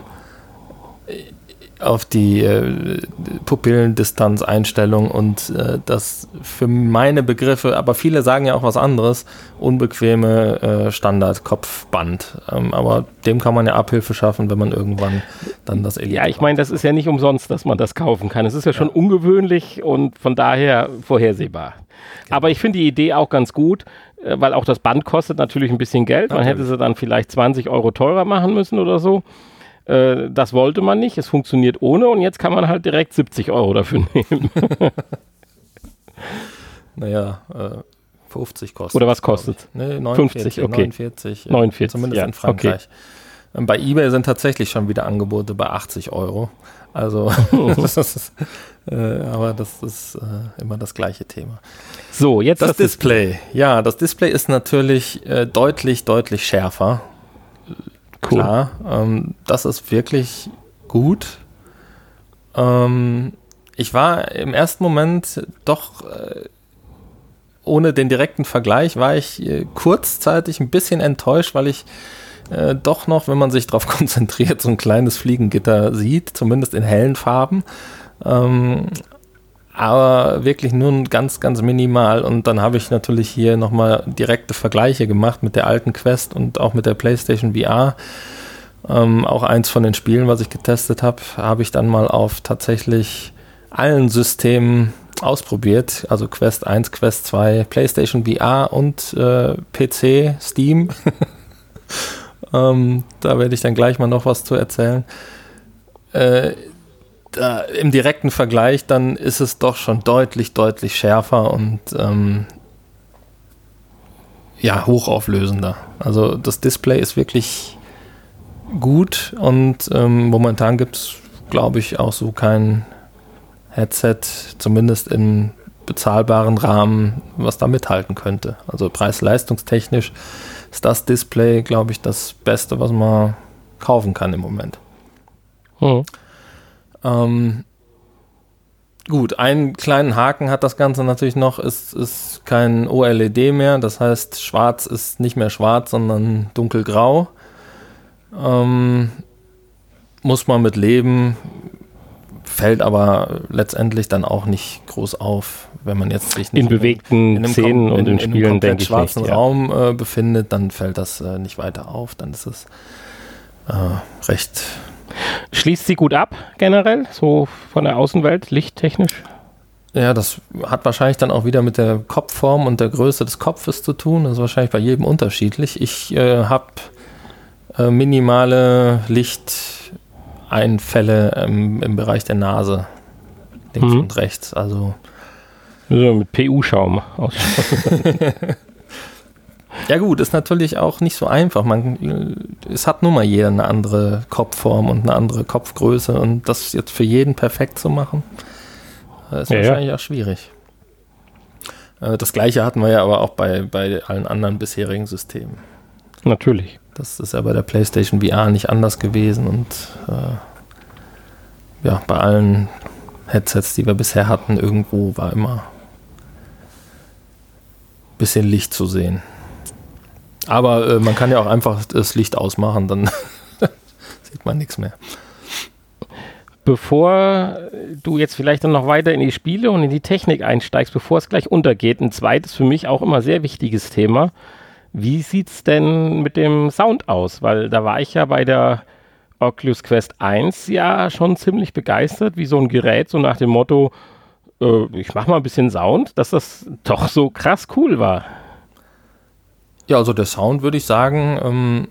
auf die äh, Pupillendistanzeinstellung und äh, das für meine Begriffe, aber viele sagen ja auch was anderes, unbequeme äh, Standard-Kopfband. Ähm, aber dem kann man ja Abhilfe schaffen, wenn man irgendwann dann das Elite Ja, ich meine, das ist ja nicht umsonst, dass man das kaufen kann. Es ist ja schon ja. ungewöhnlich und von daher vorhersehbar. Genau. Aber ich finde die Idee auch ganz gut, weil auch das Band kostet natürlich ein bisschen Geld. Man natürlich. hätte sie dann vielleicht 20 Euro teurer machen müssen oder so. Äh, das wollte man nicht, es funktioniert ohne und jetzt kann man halt direkt 70 Euro dafür *laughs* nehmen. naja, äh, 50 kostet. Oder was kostet? Nee, 49, 50, okay. 49, 49 zumindest ja, in Frankreich. Okay. Ähm, bei eBay sind tatsächlich schon wieder Angebote bei 80 Euro. Also, *laughs* *laughs* das ist, äh, aber das ist äh, immer das gleiche Thema. So, jetzt das, das Display. Display. Ja, das Display ist natürlich äh, deutlich, deutlich schärfer. Cool. Klar, ähm, das ist wirklich gut. Ähm, ich war im ersten Moment doch, äh, ohne den direkten Vergleich, war ich äh, kurzzeitig ein bisschen enttäuscht, weil ich äh, doch noch, wenn man sich darauf *laughs* konzentriert, so ein kleines Fliegengitter sieht, zumindest in hellen Farben. Ähm, aber wirklich nur ganz, ganz minimal. Und dann habe ich natürlich hier nochmal direkte Vergleiche gemacht mit der alten Quest und auch mit der PlayStation VR. Ähm, auch eins von den Spielen, was ich getestet habe, habe ich dann mal auf tatsächlich allen Systemen ausprobiert. Also Quest 1, Quest 2, PlayStation VR und äh, PC, Steam. *laughs* ähm, da werde ich dann gleich mal noch was zu erzählen. Äh, da, im direkten Vergleich, dann ist es doch schon deutlich, deutlich schärfer und ähm, ja, hochauflösender. Also das Display ist wirklich gut und ähm, momentan gibt es, glaube ich, auch so kein Headset, zumindest im bezahlbaren Rahmen, was da mithalten könnte. Also preis-leistungstechnisch ist das Display, glaube ich, das Beste, was man kaufen kann im Moment. Hm. Ähm, gut, einen kleinen Haken hat das Ganze natürlich noch, es ist kein OLED mehr, das heißt, schwarz ist nicht mehr schwarz, sondern dunkelgrau. Ähm, muss man mit leben, fällt aber letztendlich dann auch nicht groß auf, wenn man jetzt sich nicht in bewegten in, in Szenen und in, in Spielen, denke ich, schwarzen nicht, ja. Raum äh, befindet, dann fällt das äh, nicht weiter auf, dann ist es äh, recht Schließt sie gut ab, generell, so von der Außenwelt, lichttechnisch? Ja, das hat wahrscheinlich dann auch wieder mit der Kopfform und der Größe des Kopfes zu tun. Das ist wahrscheinlich bei jedem unterschiedlich. Ich äh, habe äh, minimale Lichteinfälle ähm, im Bereich der Nase, links mhm. und rechts. Also so mit PU-Schaum ausschauen. *laughs* *laughs* Ja gut, ist natürlich auch nicht so einfach. Man, es hat nun mal jeder eine andere Kopfform und eine andere Kopfgröße und das jetzt für jeden perfekt zu machen, äh, ist ja, wahrscheinlich ja. auch schwierig. Äh, das gleiche hatten wir ja aber auch bei, bei allen anderen bisherigen Systemen. Natürlich. Das ist ja bei der PlayStation VR nicht anders gewesen und äh, ja, bei allen Headsets, die wir bisher hatten, irgendwo war immer ein bisschen Licht zu sehen. Aber äh, man kann ja auch einfach das Licht ausmachen, dann *laughs* sieht man nichts mehr. Bevor du jetzt vielleicht dann noch weiter in die Spiele und in die Technik einsteigst, bevor es gleich untergeht, ein zweites für mich auch immer sehr wichtiges Thema. Wie sieht es denn mit dem Sound aus? Weil da war ich ja bei der Oculus Quest 1 ja schon ziemlich begeistert, wie so ein Gerät, so nach dem Motto, äh, ich mach mal ein bisschen Sound, dass das doch so krass cool war. Ja, also der Sound würde ich sagen, ähm,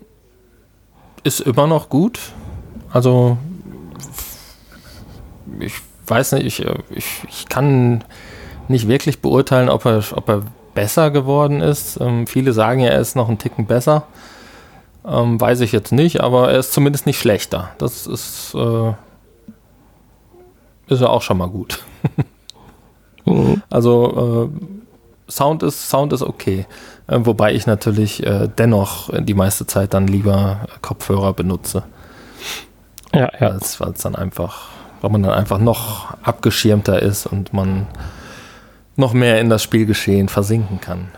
ist immer noch gut. Also ich weiß nicht, ich, ich, ich kann nicht wirklich beurteilen, ob er, ob er besser geworden ist. Ähm, viele sagen ja, er ist noch einen Ticken besser. Ähm, weiß ich jetzt nicht, aber er ist zumindest nicht schlechter. Das ist, äh, ist ja auch schon mal gut. *laughs* mhm. Also äh, Sound ist, Sound ist okay. Äh, wobei ich natürlich äh, dennoch die meiste Zeit dann lieber Kopfhörer benutze. Ja, ja. Weil es dann einfach, weil man dann einfach noch abgeschirmter ist und man noch mehr in das Spielgeschehen versinken kann.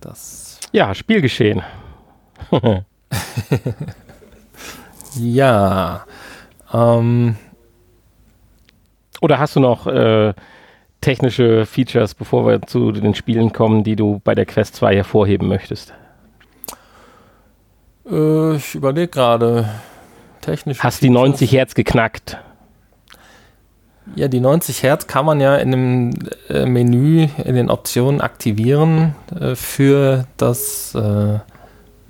Das. Ja, Spielgeschehen. *laughs* ja. Ähm, Oder hast du noch äh, technische Features, bevor wir zu den Spielen kommen, die du bei der Quest 2 hervorheben möchtest? Äh, ich überlege gerade. Technische Hast Features. die 90 Hertz geknackt? Ja, die 90 Hertz kann man ja in dem äh, Menü in den Optionen aktivieren äh, für das äh,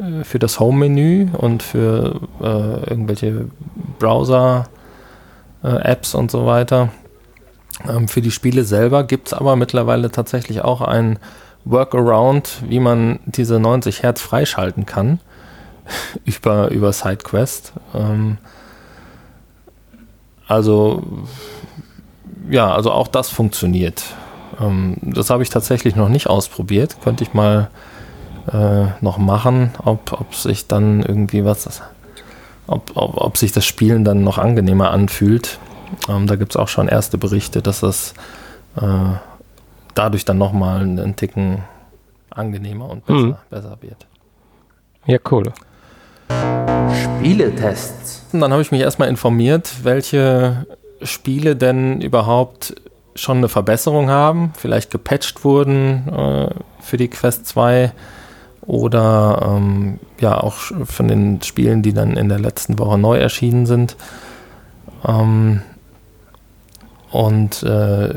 äh, für das Home-Menü und für äh, irgendwelche Browser-Apps und so weiter. Ähm, für die Spiele selber gibt es aber mittlerweile tatsächlich auch ein Workaround, wie man diese 90 Hertz freischalten kann *laughs* über, über SideQuest. Ähm, also ja, also auch das funktioniert. Ähm, das habe ich tatsächlich noch nicht ausprobiert. Könnte ich mal äh, noch machen, ob, ob sich dann irgendwie was, ob, ob, ob sich das Spielen dann noch angenehmer anfühlt. Ähm, da gibt es auch schon erste Berichte, dass das äh, dadurch dann nochmal einen Ticken angenehmer und besser, mhm. besser wird. Ja, cool. Spieletests. Und dann habe ich mich erstmal informiert, welche Spiele denn überhaupt schon eine Verbesserung haben, vielleicht gepatcht wurden äh, für die Quest 2 oder ähm, ja auch von den Spielen, die dann in der letzten Woche neu erschienen sind. Ähm, und äh,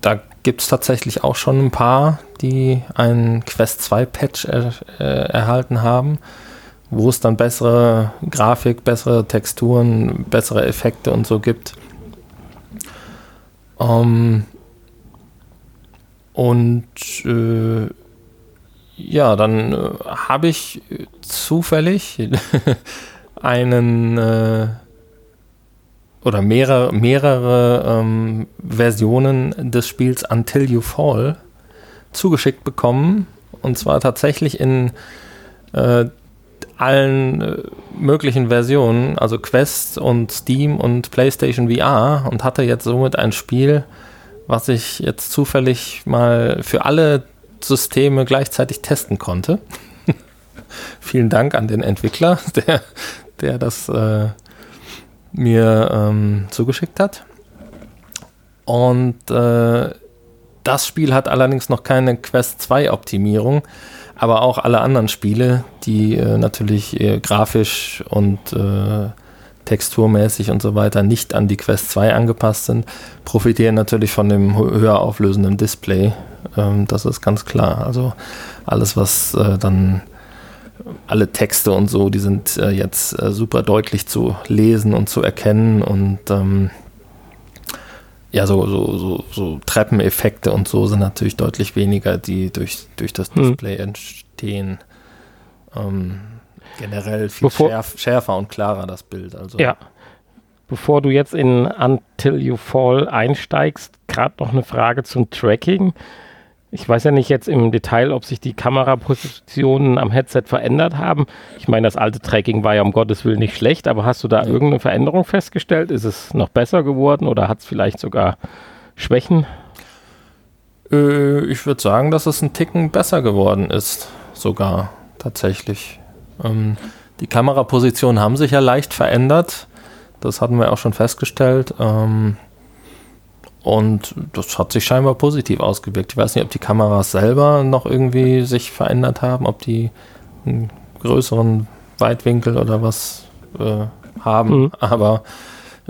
da gibt es tatsächlich auch schon ein paar, die einen Quest 2 Patch er, äh, erhalten haben, wo es dann bessere Grafik, bessere Texturen, bessere Effekte und so gibt. Ähm, und äh, ja, dann äh, habe ich zufällig *laughs* einen äh, oder mehrere, mehrere ähm, Versionen des Spiels Until You Fall zugeschickt bekommen. Und zwar tatsächlich in äh, allen äh, möglichen Versionen, also Quest und Steam und PlayStation VR und hatte jetzt somit ein Spiel, was ich jetzt zufällig mal für alle Systeme gleichzeitig testen konnte. *laughs* Vielen Dank an den Entwickler, *laughs* der, der das äh, mir ähm, zugeschickt hat. Und äh, das Spiel hat allerdings noch keine Quest 2 Optimierung, aber auch alle anderen Spiele, die äh, natürlich äh, grafisch und äh, texturmäßig und so weiter nicht an die Quest 2 angepasst sind, profitieren natürlich von dem höher auflösenden Display. Ähm, das ist ganz klar. Also alles, was äh, dann alle Texte und so, die sind äh, jetzt äh, super deutlich zu lesen und zu erkennen und ähm, ja, so, so, so, so Treppeneffekte und so sind natürlich deutlich weniger, die durch, durch das hm. Display hm. entstehen. Ähm, generell viel schärf, schärfer und klarer das Bild. Also. Ja. Bevor du jetzt in Until You Fall einsteigst, gerade noch eine Frage zum Tracking. Ich weiß ja nicht jetzt im Detail, ob sich die Kamerapositionen am Headset verändert haben. Ich meine, das alte Tracking war ja um Gottes Willen nicht schlecht, aber hast du da irgendeine Veränderung festgestellt? Ist es noch besser geworden oder hat es vielleicht sogar Schwächen? Äh, ich würde sagen, dass es ein Ticken besser geworden ist, sogar tatsächlich. Ähm, die Kamerapositionen haben sich ja leicht verändert. Das hatten wir auch schon festgestellt. Ähm, und das hat sich scheinbar positiv ausgewirkt. Ich weiß nicht, ob die Kameras selber noch irgendwie sich verändert haben, ob die einen größeren Weitwinkel oder was äh, haben. Mhm. Aber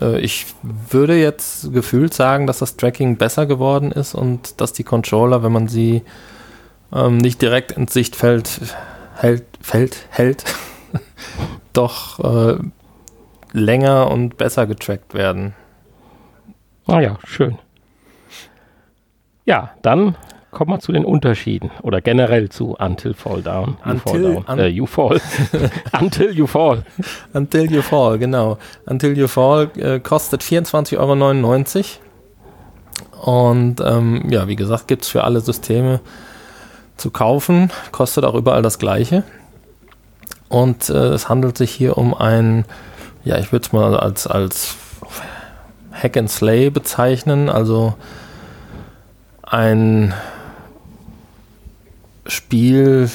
äh, ich würde jetzt gefühlt sagen, dass das Tracking besser geworden ist und dass die Controller, wenn man sie ähm, nicht direkt ins Sichtfeld hält, Feld, hält *laughs* doch äh, länger und besser getrackt werden. Ah ja, schön. Ja, dann kommen wir zu den Unterschieden oder generell zu Until Fall Down. Until, fall down. Un äh, you *laughs* Fall. Until You Fall. Until You Fall, genau. Until You Fall äh, kostet 24,99 Euro. Und ähm, ja, wie gesagt, gibt es für alle Systeme zu kaufen. Kostet auch überall das gleiche. Und äh, es handelt sich hier um ein, ja, ich würde es mal als, als Hack and Slay bezeichnen, also ein Spiel,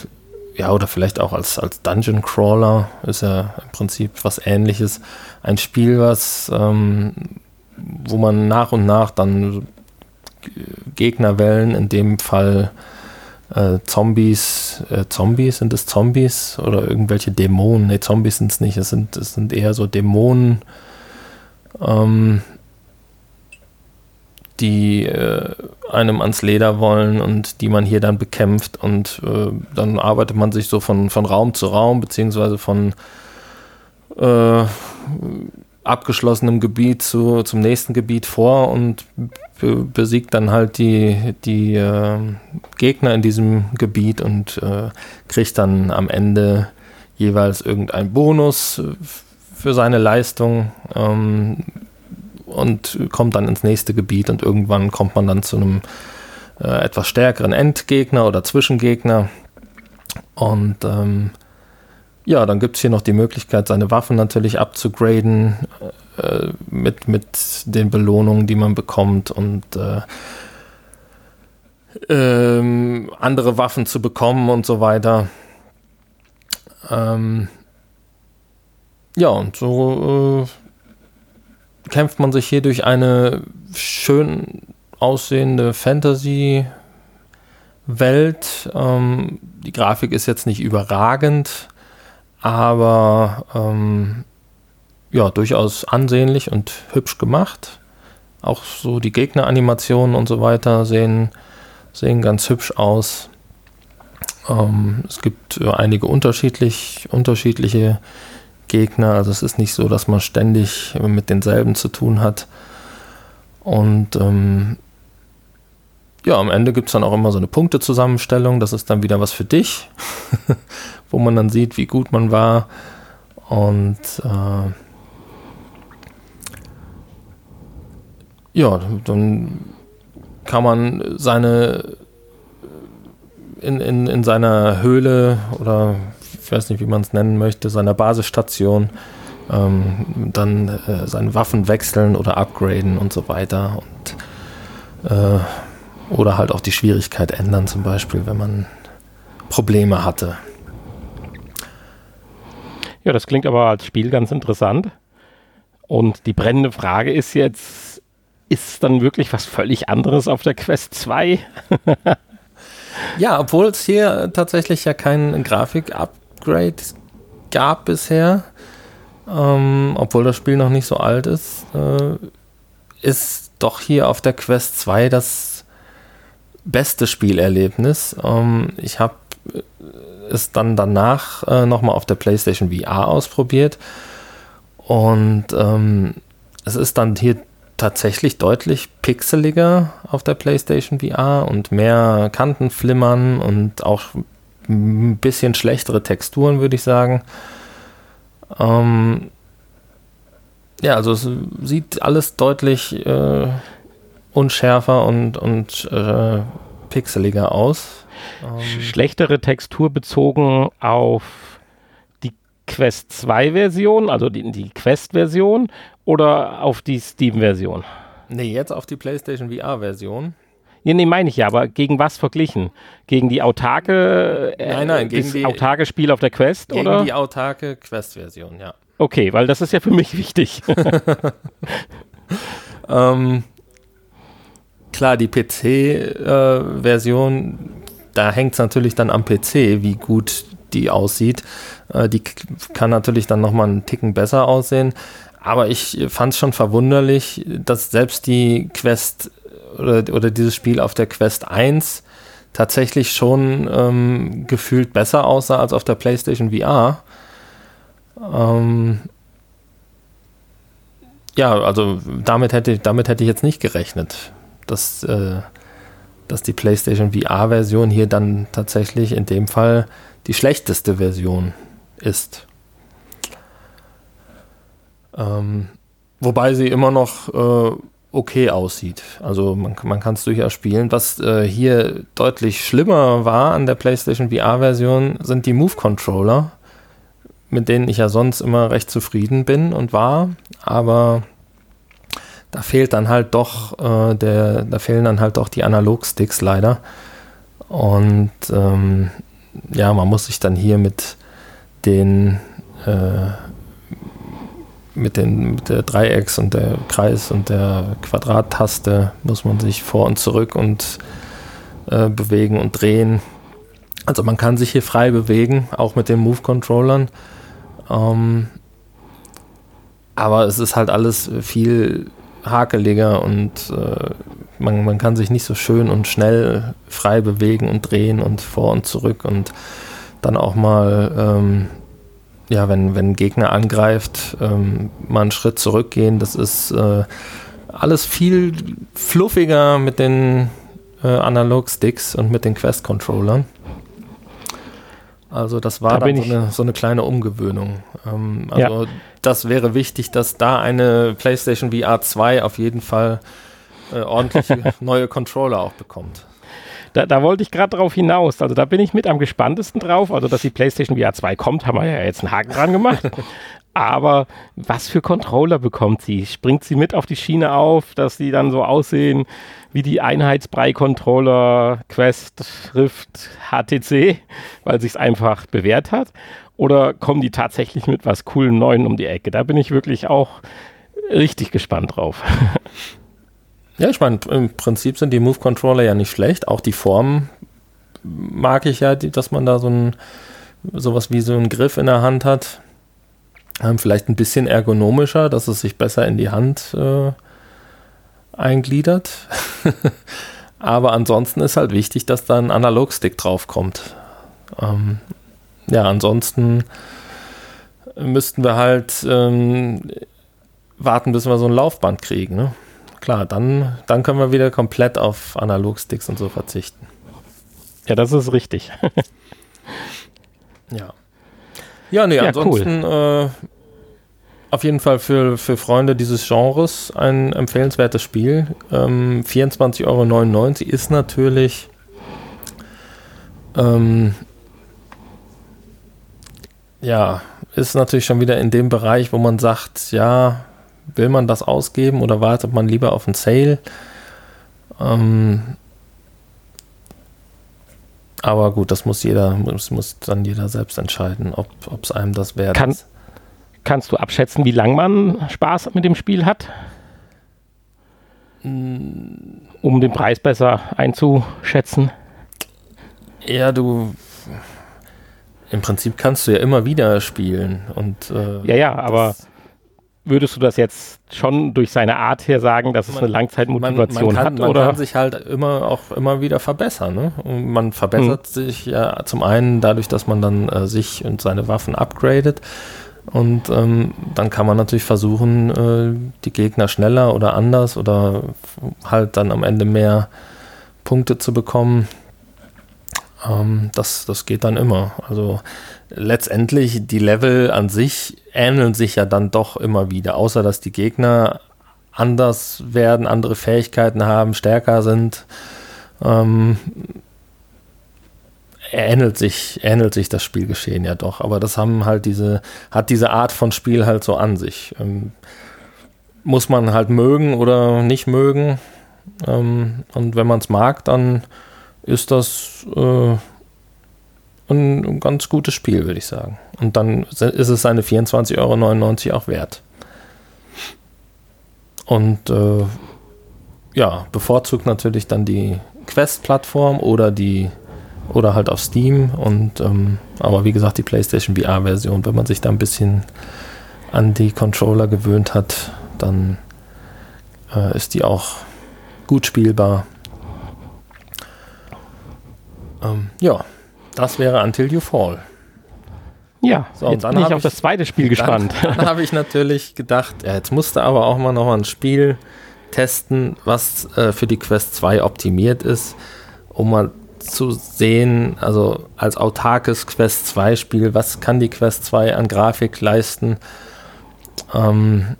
ja, oder vielleicht auch als, als Dungeon Crawler, ist ja im Prinzip was ähnliches. Ein Spiel, was, ähm, wo man nach und nach dann Gegnerwellen, in dem Fall äh, Zombies, äh, Zombies, sind es Zombies oder irgendwelche Dämonen? Ne, Zombies sind es nicht, es sind, es sind eher so Dämonen, ähm, die äh, einem ans Leder wollen und die man hier dann bekämpft und äh, dann arbeitet man sich so von, von Raum zu Raum, beziehungsweise von äh, abgeschlossenem Gebiet zu, zum nächsten Gebiet vor und besiegt dann halt die, die äh, Gegner in diesem Gebiet und äh, kriegt dann am Ende jeweils irgendeinen Bonus für seine Leistung. Ähm, und kommt dann ins nächste Gebiet und irgendwann kommt man dann zu einem äh, etwas stärkeren Endgegner oder Zwischengegner und ähm, ja, dann gibt es hier noch die Möglichkeit, seine Waffen natürlich abzugraden äh, mit, mit den Belohnungen, die man bekommt und äh, ähm, andere Waffen zu bekommen und so weiter. Ähm, ja, und so äh, kämpft man sich hier durch eine schön aussehende Fantasy-Welt. Ähm, die Grafik ist jetzt nicht überragend, aber ähm, ja, durchaus ansehnlich und hübsch gemacht. Auch so die Gegneranimationen und so weiter sehen, sehen ganz hübsch aus. Ähm, es gibt äh, einige unterschiedlich, unterschiedliche Gegner. Also es ist nicht so, dass man ständig mit denselben zu tun hat. Und ähm, ja, am Ende gibt es dann auch immer so eine Punktezusammenstellung. Das ist dann wieder was für dich, *laughs* wo man dann sieht, wie gut man war. Und äh, ja, dann kann man seine in, in, in seiner Höhle oder weiß nicht, wie man es nennen möchte, seiner Basisstation ähm, dann äh, seine Waffen wechseln oder upgraden und so weiter und äh, oder halt auch die Schwierigkeit ändern, zum Beispiel, wenn man Probleme hatte. Ja, das klingt aber als Spiel ganz interessant. Und die brennende Frage ist jetzt, ist dann wirklich was völlig anderes auf der Quest 2. *laughs* ja, obwohl es hier tatsächlich ja kein Grafik-Upgrade gab bisher, ähm, obwohl das Spiel noch nicht so alt ist, äh, ist doch hier auf der Quest 2 das beste Spielerlebnis. Ähm, ich habe es dann danach äh, nochmal auf der PlayStation VR ausprobiert und ähm, es ist dann hier tatsächlich deutlich pixeliger auf der PlayStation VR und mehr Kantenflimmern und auch ein bisschen schlechtere Texturen, würde ich sagen. Ähm ja, also es sieht alles deutlich äh, unschärfer und, und äh, pixeliger aus. Ähm Schlechtere Textur bezogen auf die Quest 2 Version, also die, die Quest Version oder auf die Steam-Version? Nee, jetzt auf die PlayStation VR-Version. Ja, nee, meine ich ja, aber gegen was verglichen? Gegen die autarke, äh, nein, nein, gegen die autarke Spiel auf der Quest, gegen oder? Gegen die autarke Quest-Version, ja. Okay, weil das ist ja für mich *laughs* wichtig. *laughs* ähm, klar, die PC-Version, äh, da hängt es natürlich dann am PC, wie gut die aussieht. Äh, die kann natürlich dann nochmal einen Ticken besser aussehen. Aber ich fand es schon verwunderlich, dass selbst die Quest oder, oder dieses Spiel auf der Quest 1 tatsächlich schon ähm, gefühlt besser aussah als auf der PlayStation VR. Ähm, ja, also damit hätte, damit hätte ich jetzt nicht gerechnet, dass, äh, dass die PlayStation VR-Version hier dann tatsächlich in dem Fall die schlechteste Version ist. Ähm, wobei sie immer noch äh, okay aussieht. Also man, man kann es durchaus spielen. Was äh, hier deutlich schlimmer war an der PlayStation VR-Version, sind die Move-Controller, mit denen ich ja sonst immer recht zufrieden bin und war. Aber da fehlt dann halt doch äh, der, da fehlen dann halt doch die Analog-Sticks leider. Und ähm, ja, man muss sich dann hier mit den äh, mit, den, mit der Dreiecks- und der Kreis- und der Quadrattaste muss man sich vor und zurück und äh, bewegen und drehen. Also man kann sich hier frei bewegen, auch mit den Move-Controllern. Ähm, aber es ist halt alles viel hakeliger und äh, man, man kann sich nicht so schön und schnell frei bewegen und drehen und vor und zurück und dann auch mal ähm, ja, wenn, wenn ein Gegner angreift, ähm, mal einen Schritt zurückgehen. Das ist äh, alles viel fluffiger mit den äh, Analog-Sticks und mit den Quest-Controllern. Also das war da dann so eine, so eine, kleine Umgewöhnung. Ähm, also ja. das wäre wichtig, dass da eine PlayStation VR 2 auf jeden Fall äh, ordentliche *laughs* neue Controller auch bekommt. Da, da wollte ich gerade drauf hinaus. Also da bin ich mit am gespanntesten drauf. Also, dass die PlayStation VR 2 kommt, haben wir ja jetzt einen Haken dran gemacht. *laughs* Aber was für Controller bekommt sie? Springt sie mit auf die Schiene auf, dass sie dann so aussehen wie die Einheitsbrei-Controller Quest, Rift, HTC, weil sich es einfach bewährt hat? Oder kommen die tatsächlich mit was coolen Neuen um die Ecke? Da bin ich wirklich auch richtig gespannt drauf. *laughs* Ja, ich meine, im Prinzip sind die Move-Controller ja nicht schlecht. Auch die Form mag ich ja, die, dass man da so ein sowas wie so einen Griff in der Hand hat. Ähm, vielleicht ein bisschen ergonomischer, dass es sich besser in die Hand äh, eingliedert. *laughs* Aber ansonsten ist halt wichtig, dass da ein Analogstick draufkommt. Ähm, ja, ansonsten müssten wir halt ähm, warten, bis wir so ein Laufband kriegen. Ne? Klar, dann, dann können wir wieder komplett auf Analogsticks und so verzichten. Ja, das ist richtig. *laughs* ja. Ja, nee, ja, ansonsten cool. äh, auf jeden Fall für, für Freunde dieses Genres ein empfehlenswertes Spiel. Ähm, 24,99 Euro ist natürlich ähm, ja, ist natürlich schon wieder in dem Bereich, wo man sagt, ja, will man das ausgeben oder wartet man lieber auf einen Sale? Ähm, aber gut, das muss jeder, muss, muss dann jeder selbst entscheiden, ob es einem das wert Kann, ist. Kannst du abschätzen, wie lange man Spaß mit dem Spiel hat? Um den Preis besser einzuschätzen? Ja, du. Im Prinzip kannst du ja immer wieder spielen und. Äh, ja, ja, aber würdest du das jetzt schon durch seine Art her sagen, dass es man, eine Langzeitmotivation man, man kann, hat? Man oder? kann sich halt immer auch immer wieder verbessern. Ne? Man verbessert hm. sich ja zum einen dadurch, dass man dann äh, sich und seine Waffen upgradet. Und ähm, dann kann man natürlich versuchen, äh, die Gegner schneller oder anders oder halt dann am Ende mehr Punkte zu bekommen. Ähm, das, das geht dann immer. Also letztendlich die Level an sich ähneln sich ja dann doch immer wieder, außer dass die Gegner anders werden, andere Fähigkeiten haben, stärker sind. Ähm, ähnelt sich, ähnelt sich das Spielgeschehen ja doch. Aber das haben halt diese, hat diese Art von Spiel halt so an sich. Ähm, muss man halt mögen oder nicht mögen. Ähm, und wenn man es mag, dann ist das äh, ein, ganz gutes Spiel, würde ich sagen. Und dann ist es seine 24,99 Euro auch wert. Und äh, ja, bevorzugt natürlich dann die Quest-Plattform oder die oder halt auf Steam und ähm, aber wie gesagt die PlayStation VR-Version, wenn man sich da ein bisschen an die Controller gewöhnt hat, dann äh, ist die auch gut spielbar. Ähm, ja, das wäre Until You Fall. Ja, so, jetzt bin ich auf ich, das zweite Spiel gespannt. *laughs* Dann, dann habe ich natürlich gedacht, ja, jetzt musste aber auch mal noch mal ein Spiel testen, was äh, für die Quest 2 optimiert ist, um mal zu sehen, also als autarkes Quest 2 Spiel, was kann die Quest 2 an Grafik leisten. Ähm,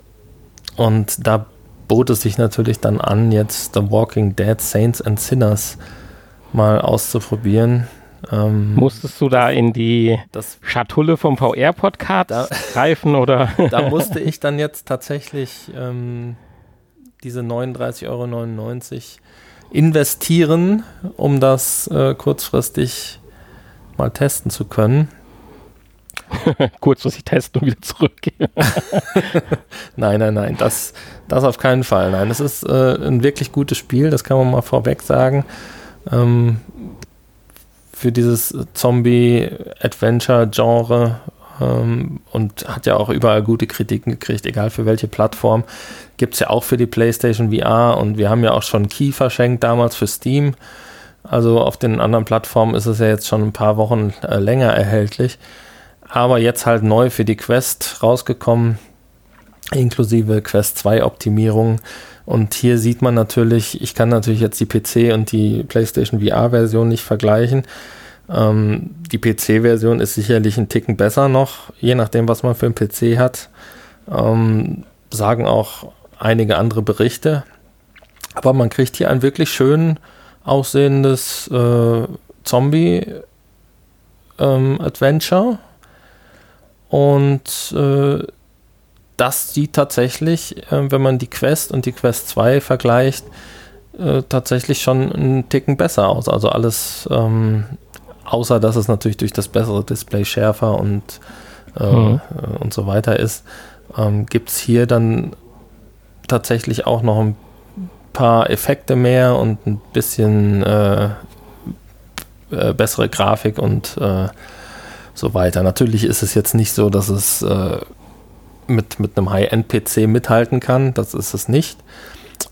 und da bot es sich natürlich dann an, jetzt The Walking Dead Saints and Sinners mal auszuprobieren. Ähm, Musstest du da in die das, Schatulle vom VR-Podcast greifen oder? *laughs* da musste ich dann jetzt tatsächlich ähm, diese 39,99 Euro investieren, um das äh, kurzfristig mal testen zu können. *laughs* kurzfristig testen und wieder zurückgehen. *laughs* nein, nein, nein, das, das auf keinen Fall. Nein, es ist äh, ein wirklich gutes Spiel, das kann man mal vorweg sagen. Ähm, für dieses Zombie-Adventure-Genre ähm, und hat ja auch überall gute Kritiken gekriegt, egal für welche Plattform. Gibt es ja auch für die PlayStation VR und wir haben ja auch schon Key verschenkt damals für Steam. Also auf den anderen Plattformen ist es ja jetzt schon ein paar Wochen äh, länger erhältlich. Aber jetzt halt neu für die Quest rausgekommen, inklusive Quest 2 Optimierung. Und hier sieht man natürlich, ich kann natürlich jetzt die PC und die PlayStation VR-Version nicht vergleichen. Ähm, die PC-Version ist sicherlich ein Ticken besser noch, je nachdem, was man für einen PC hat. Ähm, sagen auch einige andere Berichte. Aber man kriegt hier ein wirklich schön aussehendes äh, Zombie-Adventure. Ähm, und äh, das sieht tatsächlich, äh, wenn man die Quest und die Quest 2 vergleicht, äh, tatsächlich schon einen Ticken besser aus. Also alles, ähm, außer dass es natürlich durch das bessere Display schärfer und, äh, mhm. und so weiter ist, ähm, gibt es hier dann tatsächlich auch noch ein paar Effekte mehr und ein bisschen äh, äh, bessere Grafik und äh, so weiter. Natürlich ist es jetzt nicht so, dass es äh, mit, mit einem High-End-PC mithalten kann. Das ist es nicht.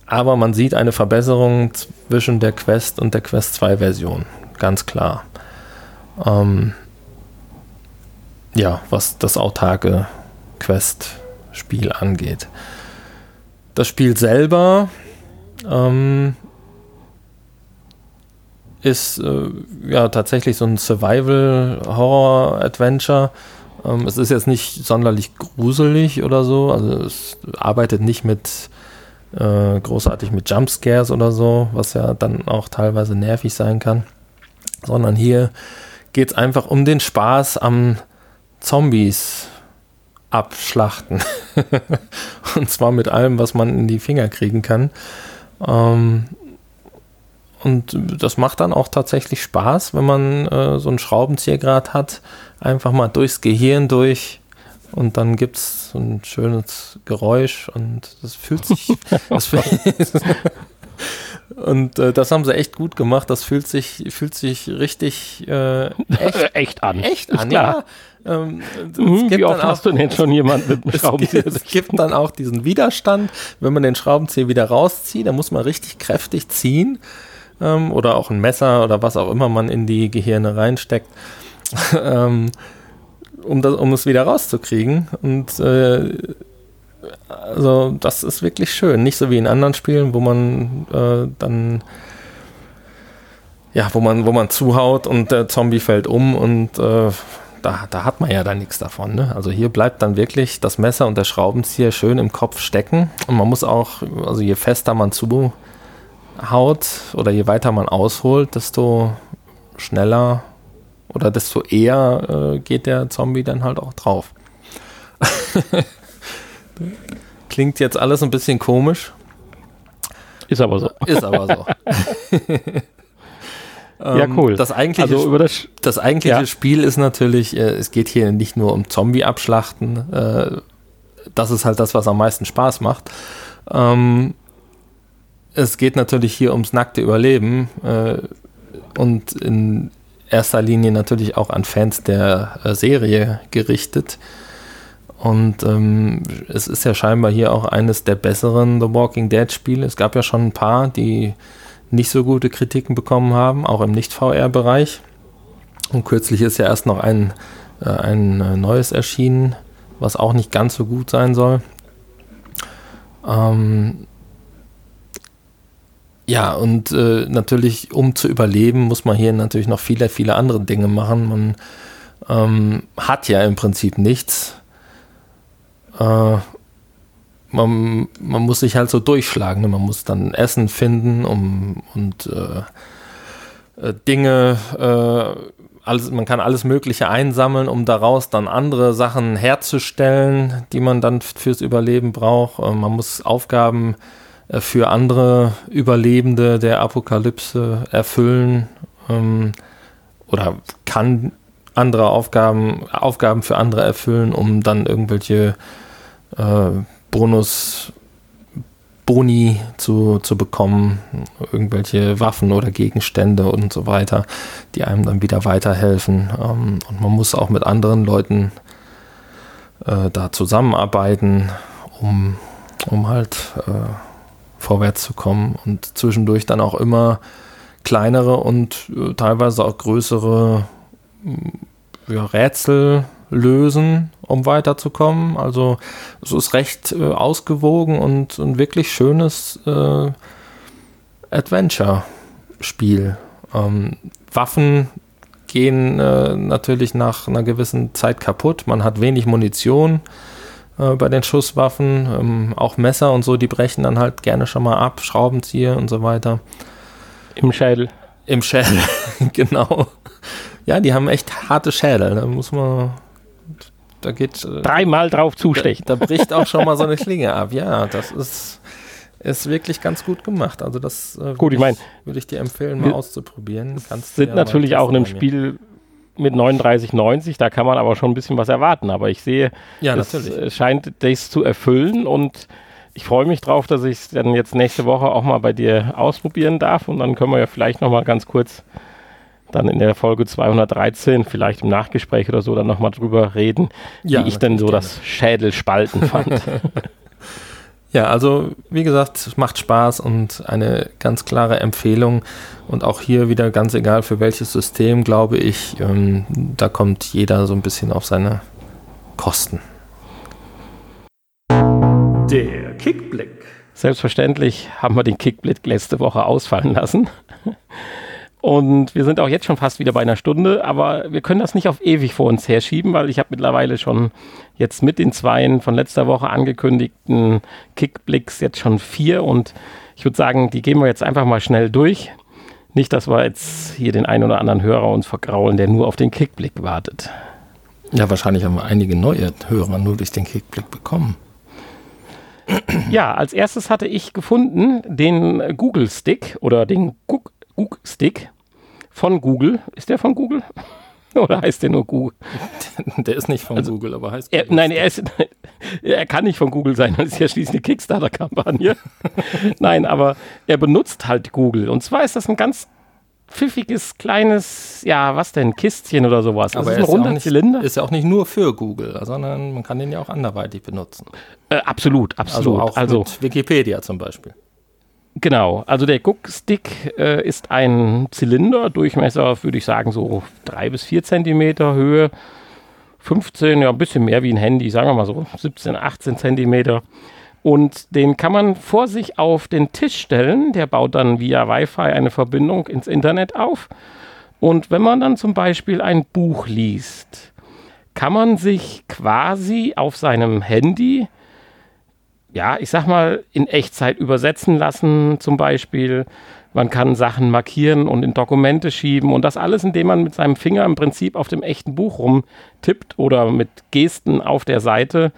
Aber man sieht eine Verbesserung zwischen der Quest und der Quest 2 Version. Ganz klar. Ähm, ja, was das autarke Quest-Spiel angeht. Das Spiel selber ähm, ist äh, ja tatsächlich so ein Survival-Horror-Adventure ähm, es ist jetzt nicht sonderlich gruselig oder so. Also es arbeitet nicht mit äh, großartig mit Jumpscares oder so, was ja dann auch teilweise nervig sein kann. Sondern hier geht es einfach um den Spaß am Zombies abschlachten. *laughs* Und zwar mit allem, was man in die Finger kriegen kann. Ähm, und das macht dann auch tatsächlich Spaß, wenn man äh, so einen Schraubenziehergrad hat, einfach mal durchs Gehirn durch und dann gibt es so ein schönes Geräusch und das fühlt sich. *laughs* das und äh, das haben sie echt gut gemacht. Das fühlt sich, fühlt sich richtig äh, echt, *laughs* echt, an. Echt an, ja. Ähm, mhm, wie oft hast du denn schon jemanden mit einem *laughs* Schraubenzieher? Es, es gibt dann auch diesen Widerstand, wenn man den Schraubenzieher wieder rauszieht, dann muss man richtig kräftig ziehen ähm, oder auch ein Messer oder was auch immer man in die Gehirne reinsteckt. *laughs* ähm, um, das, um es wieder rauszukriegen. Und äh, also das ist wirklich schön. Nicht so wie in anderen Spielen, wo man äh, dann ja, wo man, wo man zuhaut und der Zombie fällt um und äh, da, da hat man ja dann nichts davon. Ne? Also hier bleibt dann wirklich das Messer und der Schraubenzieher schön im Kopf stecken. Und man muss auch, also je fester man zuhaut oder je weiter man ausholt, desto schneller oder desto eher äh, geht der Zombie dann halt auch drauf. *laughs* Klingt jetzt alles ein bisschen komisch. Ist aber so. Ist aber so. *laughs* ja, ähm, cool. Das eigentliche, also das, das eigentliche ja. Spiel ist natürlich, äh, es geht hier nicht nur um Zombie-Abschlachten. Äh, das ist halt das, was am meisten Spaß macht. Ähm, es geht natürlich hier ums nackte Überleben. Äh, und in erster Linie natürlich auch an Fans der äh, Serie gerichtet. Und ähm, es ist ja scheinbar hier auch eines der besseren The Walking Dead Spiele. Es gab ja schon ein paar, die nicht so gute Kritiken bekommen haben, auch im Nicht-VR-Bereich. Und kürzlich ist ja erst noch ein äh, ein äh, neues erschienen, was auch nicht ganz so gut sein soll. Ähm, ja, und äh, natürlich, um zu überleben, muss man hier natürlich noch viele, viele andere Dinge machen. Man ähm, hat ja im Prinzip nichts. Äh, man, man muss sich halt so durchschlagen. Ne? Man muss dann Essen finden um, und äh, äh Dinge, äh, alles, man kann alles Mögliche einsammeln, um daraus dann andere Sachen herzustellen, die man dann fürs Überleben braucht. Äh, man muss Aufgaben äh, für andere Überlebende der Apokalypse erfüllen ähm, oder kann andere Aufgaben, Aufgaben für andere erfüllen, um dann irgendwelche äh, Bonus Boni zu, zu bekommen, irgendwelche Waffen oder Gegenstände und so weiter, die einem dann wieder weiterhelfen. Ähm, und man muss auch mit anderen Leuten äh, da zusammenarbeiten, um, um halt äh, vorwärts zu kommen und zwischendurch dann auch immer kleinere und äh, teilweise auch größere ja, Rätsel lösen, um weiterzukommen. Also es ist recht äh, ausgewogen und ein wirklich schönes äh, Adventure-Spiel. Ähm, Waffen gehen äh, natürlich nach einer gewissen Zeit kaputt. Man hat wenig Munition äh, bei den Schusswaffen. Ähm, auch Messer und so, die brechen dann halt gerne schon mal ab, Schraubenzieher und so weiter. Im Schädel. Im Schädel, *laughs* genau. Ja, die haben echt harte Schädel. Da muss man. Da geht. Äh, Dreimal drauf zustechen. Da, da bricht auch schon mal so eine *laughs* Klinge ab. Ja, das ist, ist wirklich ganz gut gemacht. Also, das äh, gut, ich meine, würde ich dir empfehlen, mal auszuprobieren. Kannst sind natürlich auch in einem Spiel mit 39,90, da kann man aber schon ein bisschen was erwarten. Aber ich sehe, ja, es natürlich. scheint das zu erfüllen und ich freue mich drauf, dass ich es dann jetzt nächste Woche auch mal bei dir ausprobieren darf und dann können wir ja vielleicht noch mal ganz kurz dann in der Folge 213, vielleicht im Nachgespräch oder so, dann nochmal drüber reden, ja, wie ich denn so gerne. das Schädelspalten fand. *laughs* ja, also wie gesagt, es macht Spaß und eine ganz klare Empfehlung. Und auch hier wieder ganz egal für welches System, glaube ich, ähm, da kommt jeder so ein bisschen auf seine Kosten. Der Kickblick. Selbstverständlich haben wir den Kickblick letzte Woche ausfallen lassen. Und wir sind auch jetzt schon fast wieder bei einer Stunde, aber wir können das nicht auf ewig vor uns herschieben, weil ich habe mittlerweile schon jetzt mit den zweien von letzter Woche angekündigten Kickblicks jetzt schon vier und ich würde sagen, die gehen wir jetzt einfach mal schnell durch. Nicht, dass wir jetzt hier den einen oder anderen Hörer uns vergraulen, der nur auf den Kickblick wartet. Ja, wahrscheinlich haben wir einige neue Hörer nur durch den Kickblick bekommen. Ja, als erstes hatte ich gefunden den Google Stick oder den Cook Stick von Google. Ist der von Google? *laughs* Oder heißt der nur Google? *laughs* Der ist nicht von also, Google, aber heißt er, Nein, er, ist, *laughs* er kann nicht von Google sein, das ist ja schließlich eine Kickstarter-Kampagne. nein, aber er benutzt halt Google. Und zwar ist das ein ganz pfiffiges, kleines, ja, was denn, Kistchen oder sowas. Aber das ist ein runder nicht, Zylinder. Ist ja auch nicht nur für Google, sondern man kann den ja auch anderweitig benutzen. Äh, absolut, absolut. Also auch also, Wikipedia zum Beispiel. Genau, also der Guckstick äh, ist ein Zylinder, Durchmesser würde ich sagen so drei bis vier Zentimeter Höhe, 15, ja ein bisschen mehr wie ein Handy, sagen wir mal so 17, 18 Zentimeter. Und den kann man vor sich auf den Tisch stellen, der baut dann via Wi-Fi eine Verbindung ins Internet auf. Und wenn man dann zum Beispiel ein Buch liest, kann man sich quasi auf seinem Handy ja, ich sag mal, in Echtzeit übersetzen lassen, zum Beispiel. Man kann Sachen markieren und in Dokumente schieben und das alles, indem man mit seinem Finger im Prinzip auf dem echten Buch rumtippt oder mit Gesten auf der Seite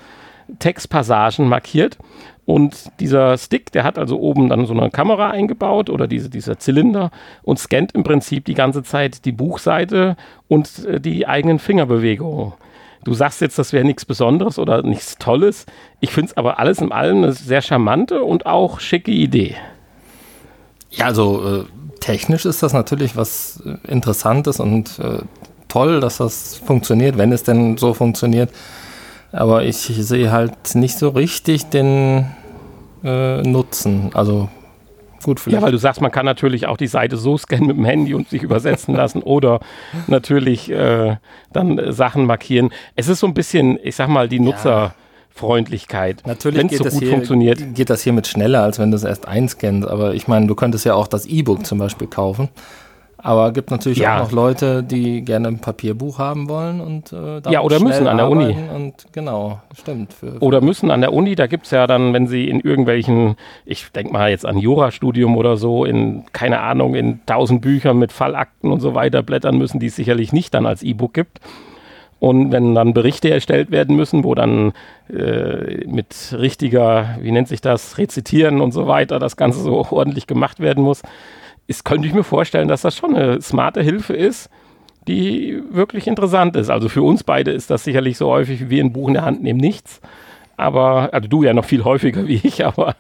Textpassagen markiert. Und dieser Stick, der hat also oben dann so eine Kamera eingebaut oder diese, dieser Zylinder und scannt im Prinzip die ganze Zeit die Buchseite und äh, die eigenen Fingerbewegungen. Du sagst jetzt, das wäre nichts Besonderes oder nichts Tolles. Ich finde es aber alles in allem eine sehr charmante und auch schicke Idee. Ja, also äh, technisch ist das natürlich was äh, Interessantes und äh, toll, dass das funktioniert, wenn es denn so funktioniert. Aber ich sehe halt nicht so richtig den äh, Nutzen. Also Gut, vielleicht. Ja, weil du sagst, man kann natürlich auch die Seite so scannen mit dem Handy und sich übersetzen *laughs* lassen oder natürlich äh, dann Sachen markieren. Es ist so ein bisschen, ich sag mal, die Nutzerfreundlichkeit. Natürlich wenn es so gut hier, funktioniert. Geht das hiermit schneller, als wenn du es erst einscannst. Aber ich meine, du könntest ja auch das E-Book zum Beispiel kaufen. Aber gibt natürlich ja. auch noch Leute, die gerne ein Papierbuch haben wollen und äh, Ja, oder müssen an der Uni. Und genau, stimmt. Für, für oder müssen an der Uni, da gibt es ja dann, wenn sie in irgendwelchen, ich denke mal jetzt an Jurastudium oder so, in, keine Ahnung, in tausend Büchern mit Fallakten und so weiter blättern müssen, die es sicherlich nicht dann als E-Book gibt. Und wenn dann Berichte erstellt werden müssen, wo dann äh, mit richtiger, wie nennt sich das, Rezitieren und so weiter, das Ganze so *laughs* ordentlich gemacht werden muss, ist, könnte ich mir vorstellen, dass das schon eine smarte Hilfe ist, die wirklich interessant ist. Also für uns beide ist das sicherlich so häufig wie wir ein Buch in der Hand nehmen nichts. Aber, also du ja noch viel häufiger wie ich, *laughs* aber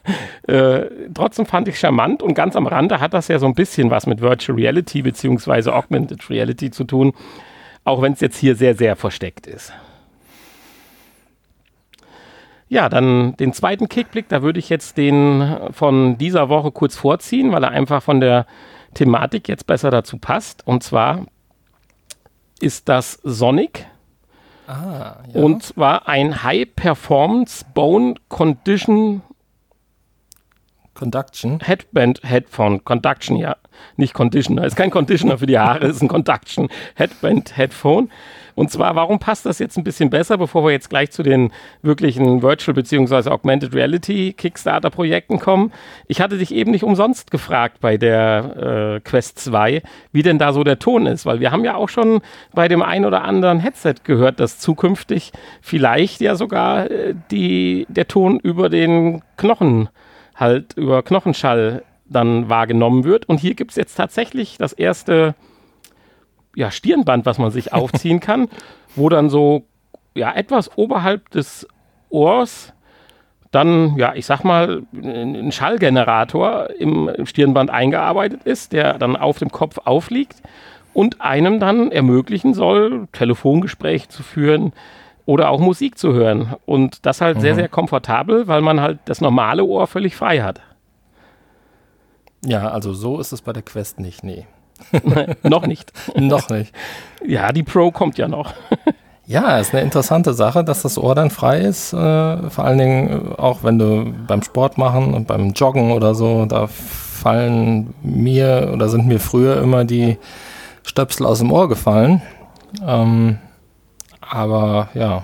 äh, trotzdem fand ich charmant und ganz am Rande hat das ja so ein bisschen was mit Virtual Reality beziehungsweise Augmented Reality zu tun, auch wenn es jetzt hier sehr, sehr versteckt ist. Ja, dann den zweiten Kickblick, da würde ich jetzt den von dieser Woche kurz vorziehen, weil er einfach von der Thematik jetzt besser dazu passt. Und zwar ist das Sonic. Ah, ja. Und zwar ein High Performance Bone Condition Conduction. Headband Headphone. Conduction, ja. Nicht Conditioner. Ist kein Conditioner für die Haare, ist ein Conduction Headband Headphone. Und zwar, warum passt das jetzt ein bisschen besser, bevor wir jetzt gleich zu den wirklichen Virtual bzw. Augmented Reality Kickstarter Projekten kommen? Ich hatte dich eben nicht umsonst gefragt bei der äh, Quest 2, wie denn da so der Ton ist, weil wir haben ja auch schon bei dem ein oder anderen Headset gehört, dass zukünftig vielleicht ja sogar äh, die, der Ton über den Knochen halt über Knochenschall dann wahrgenommen wird. Und hier gibt es jetzt tatsächlich das erste ja, Stirnband, was man sich *laughs* aufziehen kann, wo dann so ja, etwas oberhalb des Ohrs dann, ja, ich sag mal, ein Schallgenerator im Stirnband eingearbeitet ist, der dann auf dem Kopf aufliegt und einem dann ermöglichen soll, Telefongespräche zu führen oder auch Musik zu hören. Und das halt mhm. sehr, sehr komfortabel, weil man halt das normale Ohr völlig frei hat. Ja, also so ist es bei der Quest nicht, nee. *laughs* noch nicht. noch nicht. Ja, die Pro kommt ja noch. ja, ist eine interessante Sache, dass das Ohr dann frei ist. Äh, vor allen Dingen äh, auch, wenn du beim Sport machen und beim Joggen oder so, da fallen mir oder sind mir früher immer die Stöpsel aus dem Ohr gefallen. Ähm, aber ja,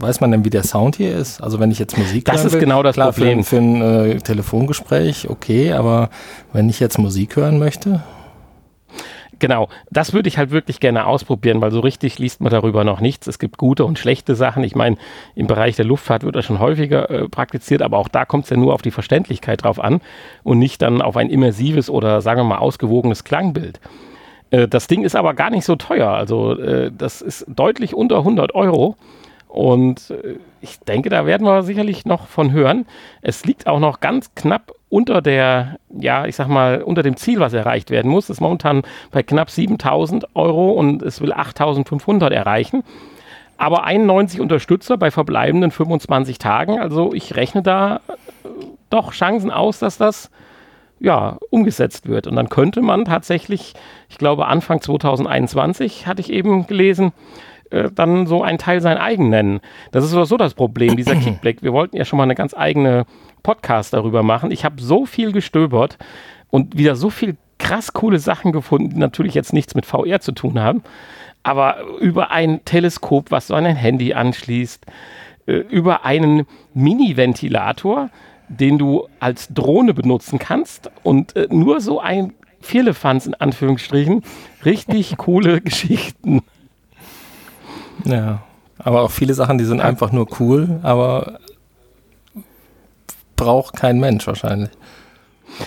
weiß man denn, wie der Sound hier ist? Also wenn ich jetzt Musik das ist will, genau das klar, Problem für, für ein äh, Telefongespräch, okay, aber wenn ich jetzt Musik hören möchte, Genau, das würde ich halt wirklich gerne ausprobieren, weil so richtig liest man darüber noch nichts. Es gibt gute und schlechte Sachen. Ich meine, im Bereich der Luftfahrt wird das schon häufiger äh, praktiziert, aber auch da kommt es ja nur auf die Verständlichkeit drauf an und nicht dann auf ein immersives oder sagen wir mal ausgewogenes Klangbild. Äh, das Ding ist aber gar nicht so teuer. Also äh, das ist deutlich unter 100 Euro. Und äh, ich denke, da werden wir sicherlich noch von hören. Es liegt auch noch ganz knapp unter der, ja, ich sag mal, unter dem Ziel, was erreicht werden muss. Das ist momentan bei knapp 7000 Euro und es will 8500 erreichen. Aber 91 Unterstützer bei verbleibenden 25 Tagen. Also ich rechne da äh, doch Chancen aus, dass das ja, umgesetzt wird. Und dann könnte man tatsächlich, ich glaube Anfang 2021 hatte ich eben gelesen, äh, dann so einen Teil sein eigen nennen. Das ist so das Problem, dieser *clears throat* Kickblick. Wir wollten ja schon mal eine ganz eigene Podcast darüber machen. Ich habe so viel gestöbert und wieder so viel krass coole Sachen gefunden, die natürlich jetzt nichts mit VR zu tun haben, aber über ein Teleskop, was so an ein Handy anschließt, äh, über einen Mini-Ventilator, den du als Drohne benutzen kannst und äh, nur so ein Vierlefanz in Anführungsstrichen, richtig coole *laughs* Geschichten. Ja, aber auch viele Sachen, die sind einfach nur cool, aber braucht kein Mensch wahrscheinlich.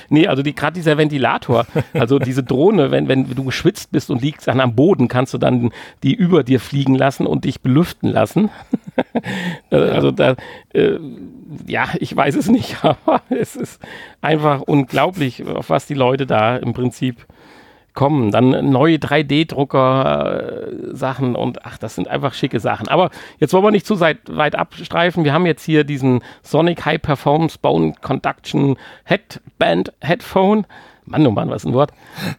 Nee, also die, gerade dieser Ventilator, also diese Drohne, wenn, wenn du geschwitzt bist und liegst dann am Boden, kannst du dann die über dir fliegen lassen und dich belüften lassen. *laughs* also da, äh, ja, ich weiß es nicht, *laughs* aber es ist einfach unglaublich, auf was die Leute da im Prinzip kommen. Dann neue 3D-Drucker-Sachen und ach, das sind einfach schicke Sachen. Aber jetzt wollen wir nicht zu weit abstreifen. Wir haben jetzt hier diesen Sonic High Performance Bone Conduction Headband Headphone. Mann, oh Mann, was ein Wort.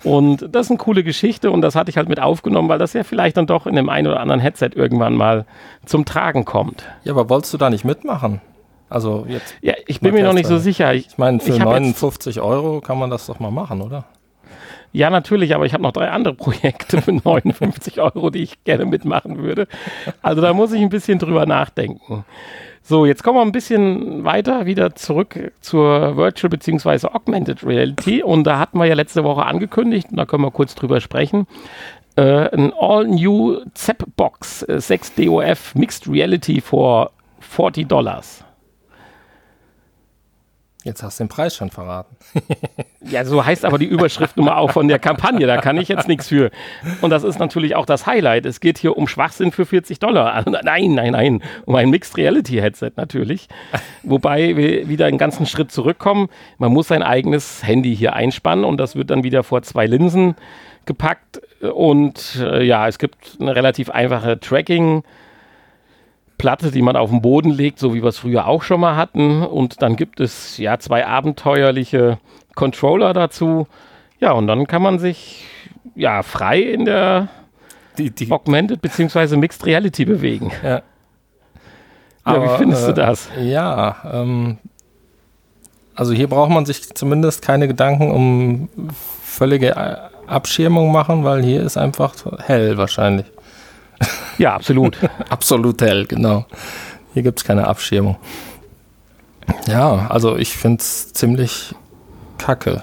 Und das ist eine coole Geschichte und das hatte ich halt mit aufgenommen, weil das ja vielleicht dann doch in dem einen oder anderen Headset irgendwann mal zum Tragen kommt. Ja, aber wolltest du da nicht mitmachen? Also jetzt. Ja, ich bin mir noch nicht so sicher. Ich, ich meine, für ich 59 Euro kann man das doch mal machen, oder? Ja, natürlich, aber ich habe noch drei andere Projekte für *laughs* 59 Euro, die ich gerne mitmachen würde. Also da muss ich ein bisschen drüber nachdenken. So, jetzt kommen wir ein bisschen weiter wieder zurück zur Virtual bzw. Augmented Reality. Und da hatten wir ja letzte Woche angekündigt, und da können wir kurz drüber sprechen, äh, ein All-New ZEP-Box äh, 6 DOF Mixed Reality for 40 Dollars. Jetzt hast du den Preis schon verraten. *laughs* ja, so heißt aber die Überschrift nun mal auch von der Kampagne. Da kann ich jetzt nichts für. Und das ist natürlich auch das Highlight. Es geht hier um Schwachsinn für 40 Dollar. Also, nein, nein, nein. Um ein Mixed Reality Headset natürlich. Wobei wir wieder einen ganzen Schritt zurückkommen. Man muss sein eigenes Handy hier einspannen und das wird dann wieder vor zwei Linsen gepackt. Und äh, ja, es gibt eine relativ einfache Tracking- Platte, die man auf den Boden legt, so wie wir es früher auch schon mal hatten. Und dann gibt es ja zwei abenteuerliche Controller dazu. Ja, und dann kann man sich ja frei in der die, die Augmented bzw. Mixed Reality bewegen. Ja. Aber, ja, wie findest äh, du das? Ja, ähm, also hier braucht man sich zumindest keine Gedanken um völlige Abschirmung machen, weil hier ist einfach hell wahrscheinlich. Ja, absolut. *laughs* absolut hell, genau. Hier gibt es keine Abschirmung. Ja, also ich finde es ziemlich kacke.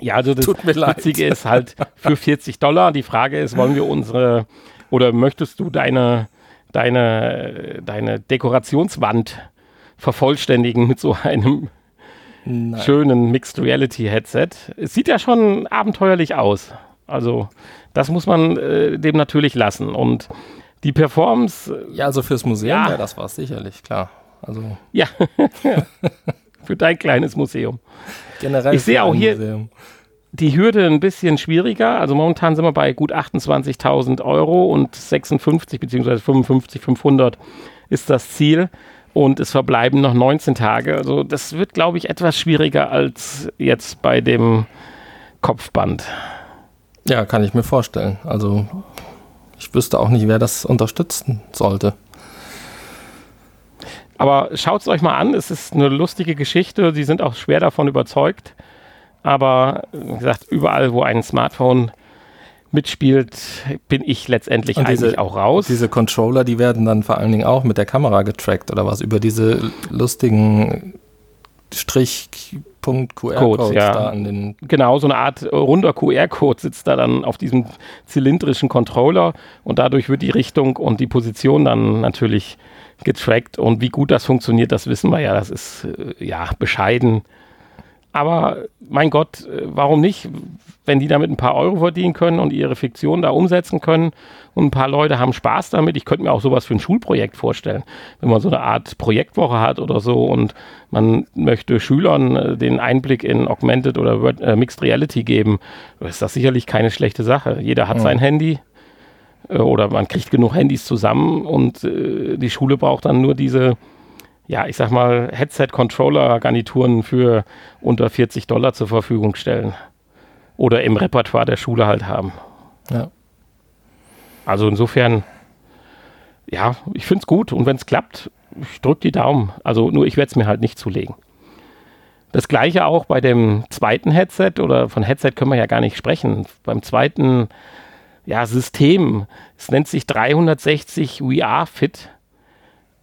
ja, also das Tut mir Witzige ist halt für 40 Dollar. Die Frage ist, wollen wir unsere oder möchtest du deine, deine, deine Dekorationswand vervollständigen mit so einem Nein. schönen Mixed Reality Headset? Es sieht ja schon abenteuerlich aus. Also das muss man äh, dem natürlich lassen. Und die Performance. Ja, also fürs Museum, ja, ja das war es sicherlich, klar. Also. Ja, *laughs* *laughs* für dein kleines Museum. Generell. Ich sehe auch hier Museum. die Hürde ein bisschen schwieriger. Also momentan sind wir bei gut 28.000 Euro und 56 bzw. 55, 500 ist das Ziel. Und es verbleiben noch 19 Tage. Also das wird, glaube ich, etwas schwieriger als jetzt bei dem Kopfband. Ja, kann ich mir vorstellen. Also ich wüsste auch nicht, wer das unterstützen sollte. Aber schaut es euch mal an, es ist eine lustige Geschichte, sie sind auch schwer davon überzeugt. Aber wie gesagt, überall, wo ein Smartphone mitspielt, bin ich letztendlich Und eigentlich auch raus. Diese Controller, die werden dann vor allen Dingen auch mit der Kamera getrackt oder was? Über diese lustigen Strich QR-Code ja. da an den. Genau, so eine Art runder QR-Code sitzt da dann auf diesem zylindrischen Controller und dadurch wird die Richtung und die Position dann natürlich getrackt. Und wie gut das funktioniert, das wissen wir ja. Das ist äh, ja bescheiden. Aber mein Gott, äh, warum nicht? Wenn die damit ein paar Euro verdienen können und ihre Fiktion da umsetzen können und ein paar Leute haben Spaß damit. Ich könnte mir auch sowas für ein Schulprojekt vorstellen, wenn man so eine Art Projektwoche hat oder so und man möchte Schülern äh, den Einblick in Augmented oder äh, Mixed Reality geben, ist das sicherlich keine schlechte Sache. Jeder hat ja. sein Handy oder man kriegt genug Handys zusammen und äh, die Schule braucht dann nur diese ja, ich sag mal, Headset-Controller-Garnituren für unter 40 Dollar zur Verfügung stellen. Oder im Repertoire der Schule halt haben. Ja. Also insofern, ja, ich finde es gut. Und wenn es klappt, ich drücke die Daumen. Also nur ich werde es mir halt nicht zulegen. Das gleiche auch bei dem zweiten Headset oder von Headset können wir ja gar nicht sprechen. Beim zweiten ja, System, es nennt sich 360 VR Fit.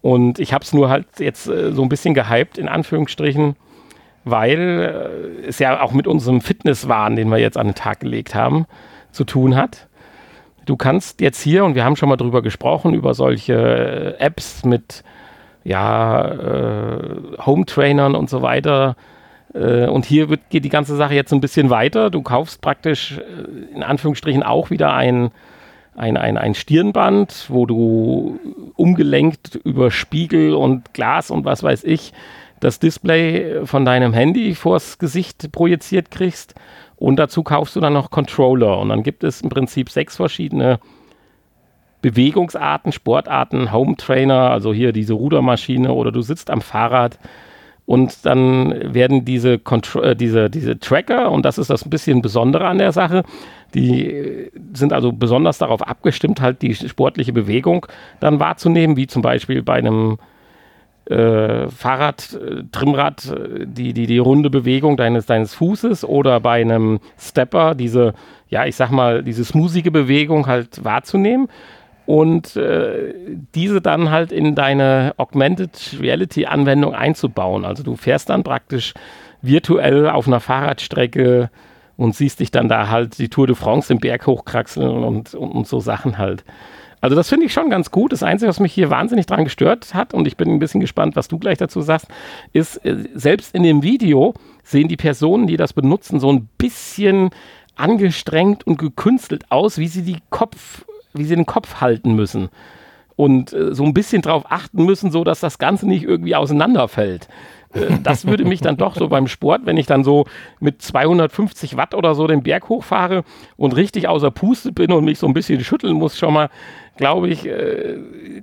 Und ich habe es nur halt jetzt äh, so ein bisschen gehypt, in Anführungsstrichen, weil äh, es ja auch mit unserem Fitnesswahn, den wir jetzt an den Tag gelegt haben, zu tun hat. Du kannst jetzt hier, und wir haben schon mal drüber gesprochen, über solche äh, Apps mit ja, äh, Home-Trainern und so weiter. Äh, und hier wird, geht die ganze Sache jetzt ein bisschen weiter. Du kaufst praktisch äh, in Anführungsstrichen auch wieder ein, ein, ein, ein Stirnband, wo du umgelenkt über Spiegel und Glas und was weiß ich das Display von deinem Handy vors Gesicht projiziert kriegst Und dazu kaufst du dann noch Controller. Und dann gibt es im Prinzip sechs verschiedene Bewegungsarten, Sportarten, Home Trainer, also hier diese Rudermaschine oder du sitzt am Fahrrad und dann werden diese, äh, diese, diese Tracker, und das ist das ein bisschen Besondere an der Sache, die äh, sind also besonders darauf abgestimmt, halt die sportliche Bewegung dann wahrzunehmen, wie zum Beispiel bei einem äh, Fahrrad, äh, Trimmrad, äh, die, die, die runde Bewegung deines, deines Fußes oder bei einem Stepper diese, ja, ich sag mal, diese smoothige Bewegung halt wahrzunehmen und äh, diese dann halt in deine Augmented Reality Anwendung einzubauen. Also du fährst dann praktisch virtuell auf einer Fahrradstrecke und siehst dich dann da halt die Tour de France im Berg hochkraxeln und, und, und so Sachen halt. Also das finde ich schon ganz gut. Das Einzige, was mich hier wahnsinnig dran gestört hat, und ich bin ein bisschen gespannt, was du gleich dazu sagst, ist, äh, selbst in dem Video sehen die Personen, die das benutzen, so ein bisschen angestrengt und gekünstelt aus, wie sie die Kopf, wie sie den Kopf halten müssen. Und äh, so ein bisschen darauf achten müssen, so dass das Ganze nicht irgendwie auseinanderfällt. Äh, das würde mich dann doch so beim Sport, wenn ich dann so mit 250 Watt oder so den Berg hochfahre und richtig außer Puste bin und mich so ein bisschen schütteln muss, schon mal, glaube ich, äh,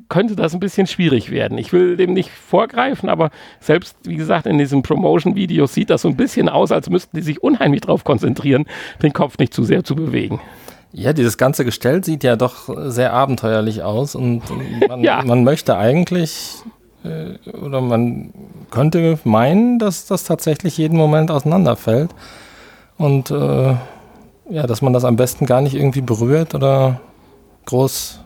könnte das ein bisschen schwierig werden. Ich will dem nicht vorgreifen, aber selbst, wie gesagt, in diesem Promotion-Video sieht das so ein bisschen aus, als müssten die sich unheimlich darauf konzentrieren, den Kopf nicht zu sehr zu bewegen. Ja, dieses ganze Gestell sieht ja doch sehr abenteuerlich aus und man, *laughs* ja. man möchte eigentlich äh, oder man könnte meinen, dass das tatsächlich jeden Moment auseinanderfällt. Und äh, ja, dass man das am besten gar nicht irgendwie berührt oder groß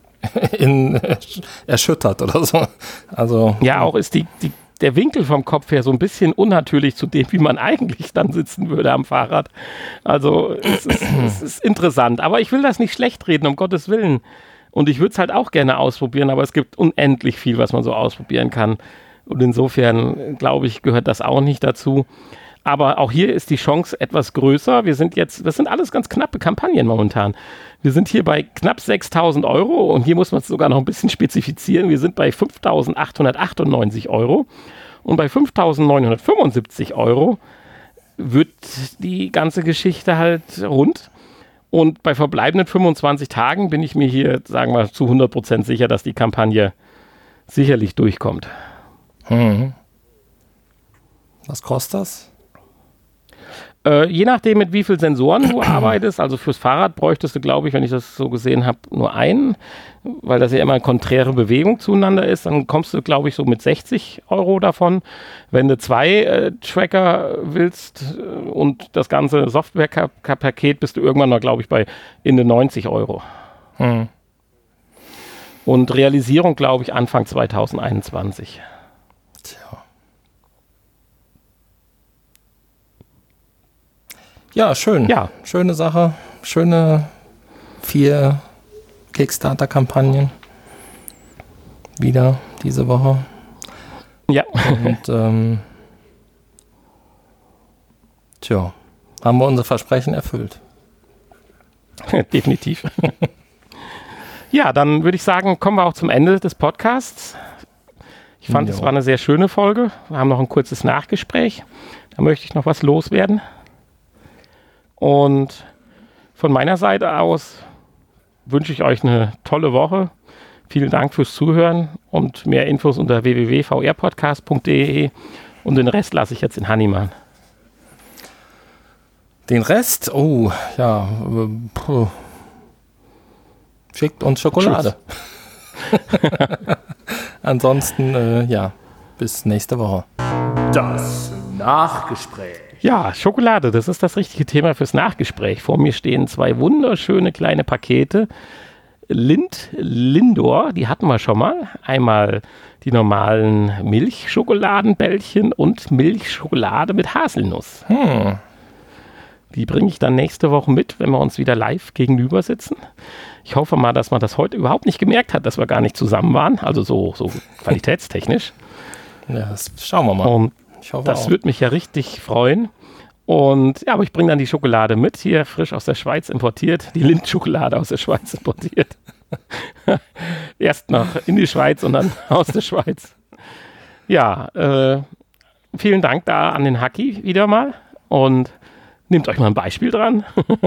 *laughs* in, *laughs* erschüttert oder so. Also, ja, auch ist die, die, der Winkel vom Kopf her so ein bisschen unnatürlich zu dem, wie man eigentlich dann sitzen würde am Fahrrad. Also es ist, *clears throat* es ist interessant. Aber ich will das nicht schlecht reden, um Gottes Willen. Und ich würde es halt auch gerne ausprobieren, aber es gibt unendlich viel, was man so ausprobieren kann. Und insofern, glaube ich, gehört das auch nicht dazu. Aber auch hier ist die Chance etwas größer. Wir sind jetzt, das sind alles ganz knappe Kampagnen momentan. Wir sind hier bei knapp 6000 Euro und hier muss man es sogar noch ein bisschen spezifizieren. Wir sind bei 5898 Euro und bei 5975 Euro wird die ganze Geschichte halt rund. Und bei verbleibenden 25 Tagen bin ich mir hier, sagen wir, zu 100% sicher, dass die Kampagne sicherlich durchkommt. Hm. Was kostet das? Äh, je nachdem, mit wie vielen Sensoren du *clears throat* arbeitest, also fürs Fahrrad bräuchtest du, glaube ich, wenn ich das so gesehen habe, nur einen, weil das ja immer eine konträre Bewegung zueinander ist. Dann kommst du, glaube ich, so mit 60 Euro davon. Wenn du zwei äh, Tracker willst äh, und das ganze Software-Paket, bist du irgendwann noch, glaube ich, bei in den 90 Euro. Hm. Und Realisierung, glaube ich, Anfang 2021. Tja. Ja, schön. Ja. Schöne Sache. Schöne vier Kickstarter-Kampagnen. Wieder diese Woche. Ja. Und *laughs* ähm, tja, haben wir unser Versprechen erfüllt. *laughs* Definitiv. *laughs* ja, dann würde ich sagen, kommen wir auch zum Ende des Podcasts. Ich fand, es war eine sehr schöne Folge. Wir haben noch ein kurzes Nachgespräch. Da möchte ich noch was loswerden. Und von meiner Seite aus wünsche ich euch eine tolle Woche. Vielen Dank fürs Zuhören und mehr Infos unter www.vrpodcast.de und den Rest lasse ich jetzt in Hannimann. Den Rest? Oh, ja. Puh. Schickt uns Schokolade. *laughs* Ansonsten, äh, ja, bis nächste Woche. Das Nachgespräch. Ja, Schokolade, das ist das richtige Thema fürs Nachgespräch. Vor mir stehen zwei wunderschöne kleine Pakete. Lind, Lindor, die hatten wir schon mal. Einmal die normalen Milchschokoladenbällchen und Milchschokolade mit Haselnuss. Hm. Die bringe ich dann nächste Woche mit, wenn wir uns wieder live gegenüber sitzen. Ich hoffe mal, dass man das heute überhaupt nicht gemerkt hat, dass wir gar nicht zusammen waren, also so, so *laughs* qualitätstechnisch. Ja, das schauen wir mal. Und ich hoffe das würde mich ja richtig freuen. Und ja, aber ich bringe dann die Schokolade mit, hier frisch aus der Schweiz importiert, die Lindschokolade aus der Schweiz importiert. *laughs* Erst noch in die Schweiz und dann *laughs* aus der Schweiz. Ja, äh, vielen Dank da an den Haki wieder mal und Nehmt euch mal ein Beispiel dran. *laughs*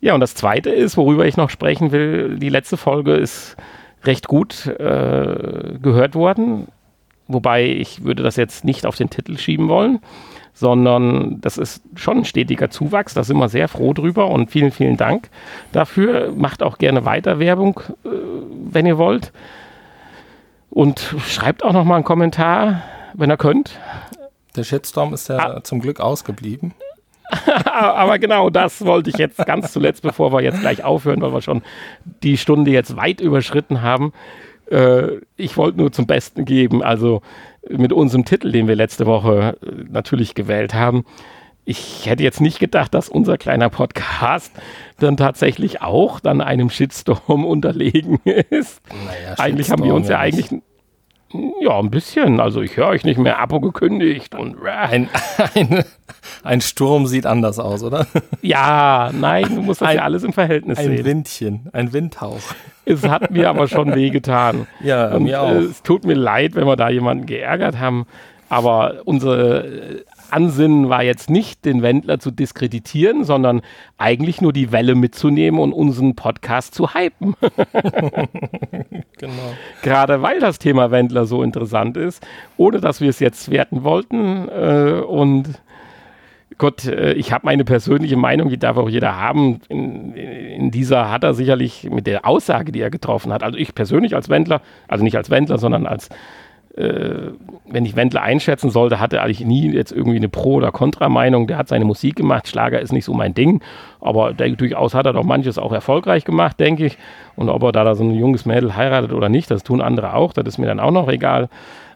ja, und das Zweite ist, worüber ich noch sprechen will, die letzte Folge ist recht gut äh, gehört worden. Wobei ich würde das jetzt nicht auf den Titel schieben wollen, sondern das ist schon ein stetiger Zuwachs. Da sind wir sehr froh drüber und vielen, vielen Dank dafür. Macht auch gerne weiter Werbung, äh, wenn ihr wollt. Und schreibt auch noch mal einen Kommentar, wenn ihr könnt. Der Shitstorm ist ja ah. zum Glück ausgeblieben. *laughs* Aber genau das wollte ich jetzt ganz zuletzt, bevor wir jetzt gleich aufhören, weil wir schon die Stunde jetzt weit überschritten haben. Äh, ich wollte nur zum Besten geben, also mit unserem Titel, den wir letzte Woche äh, natürlich gewählt haben. Ich hätte jetzt nicht gedacht, dass unser kleiner Podcast dann tatsächlich auch dann einem Shitstorm *laughs* unterlegen ist. Naja, eigentlich haben wir uns ja eigentlich ja, ein bisschen. Also ich höre euch nicht mehr Abo gekündigt und ein, ein, ein, Sturm sieht anders aus, oder? Ja, nein, du musst das ein, ja alles im Verhältnis ein sehen. Ein Windchen, ein Windhauch. Es hat mir aber schon wehgetan. Ja, und, mir auch. Äh, es tut mir leid, wenn wir da jemanden geärgert haben. Aber unsere Ansinnen war jetzt nicht, den Wendler zu diskreditieren, sondern eigentlich nur die Welle mitzunehmen und unseren Podcast zu hypen. *laughs* genau. Gerade weil das Thema Wendler so interessant ist, ohne dass wir es jetzt werten wollten. Äh, und Gott, äh, ich habe meine persönliche Meinung, die darf auch jeder haben. In, in, dieser hat er sicherlich mit der Aussage, die er getroffen hat, also ich persönlich als Wendler, also nicht als Wendler, sondern als wenn ich Wendler einschätzen sollte, hatte er eigentlich nie jetzt irgendwie eine Pro- oder Kontra-Meinung. Der hat seine Musik gemacht. Schlager ist nicht so mein Ding. Aber der, durchaus hat er doch manches auch erfolgreich gemacht, denke ich. Und ob er da so ein junges Mädel heiratet oder nicht, das tun andere auch. Das ist mir dann auch noch egal.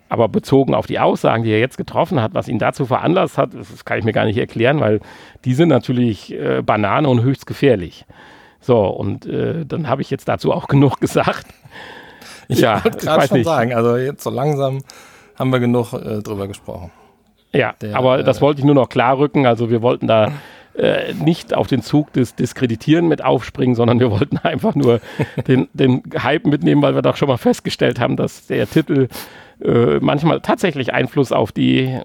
Aber bezogen auf die Aussagen, die er jetzt getroffen hat, was ihn dazu veranlasst hat, das kann ich mir gar nicht erklären, weil die sind natürlich äh, Banane und höchst gefährlich. So, und äh, dann habe ich jetzt dazu auch *laughs* genug gesagt. Ich ja, wollte gerade schon nicht. sagen, also jetzt so langsam haben wir genug äh, drüber gesprochen. Ja, Der, aber äh, das wollte ich nur noch klar rücken. Also wir wollten da äh, nicht auf den Zug des Diskreditieren mit aufspringen, sondern wir wollten einfach nur *laughs* den, den Hype mitnehmen, weil wir doch schon mal festgestellt haben, dass der Titel äh, manchmal tatsächlich Einfluss auf die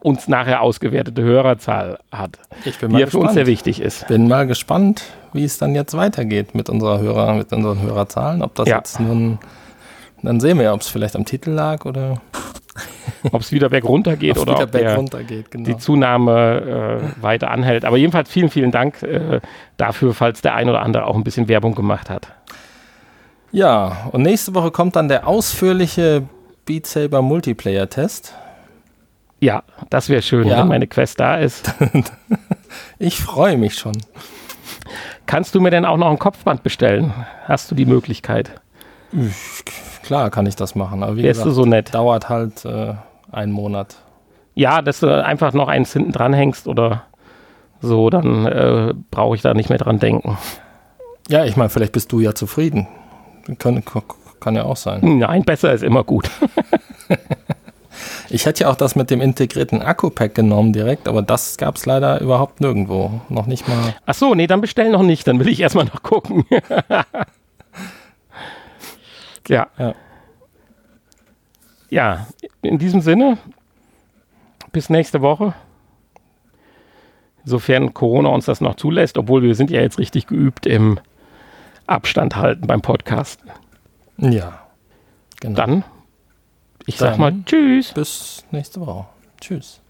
uns nachher ausgewertete Hörerzahl hat, ich bin die ja für uns sehr wichtig ist. Bin mal gespannt, wie es dann jetzt weitergeht mit unserer Hörer, mit unseren Hörerzahlen. Ob das ja. jetzt nun dann sehen wir ja, ob es vielleicht am Titel lag oder. *laughs* ob es wieder bergunter geht oder ob der, geht, genau. die Zunahme äh, weiter anhält. Aber jedenfalls vielen, vielen Dank äh, dafür, falls der ein oder andere auch ein bisschen Werbung gemacht hat. Ja, und nächste Woche kommt dann der ausführliche Beat Saber Multiplayer Test. Ja, das wäre schön, ja. wenn meine Quest da ist. *laughs* ich freue mich schon. Kannst du mir denn auch noch ein Kopfband bestellen? Hast du die Möglichkeit? Klar kann ich das machen, aber wie Wärst gesagt, du so nett? dauert halt äh, einen Monat. Ja, dass du einfach noch eins hinten dran hängst oder so, dann äh, brauche ich da nicht mehr dran denken. Ja, ich meine, vielleicht bist du ja zufrieden. Kann, kann ja auch sein. Nein, besser ist immer gut. ich hätte ja auch das mit dem integrierten Akku-Pack genommen direkt, aber das gab es leider überhaupt nirgendwo. Noch nicht mal. Ach so, nee, dann bestell noch nicht. Dann will ich erstmal noch gucken. *laughs* Ja. ja. Ja, in diesem Sinne, bis nächste Woche. Sofern Corona uns das noch zulässt, obwohl wir sind ja jetzt richtig geübt im Abstand halten beim Podcasten. Ja. Genau. Dann, ich Dann sag mal Tschüss. Bis nächste Woche. Tschüss.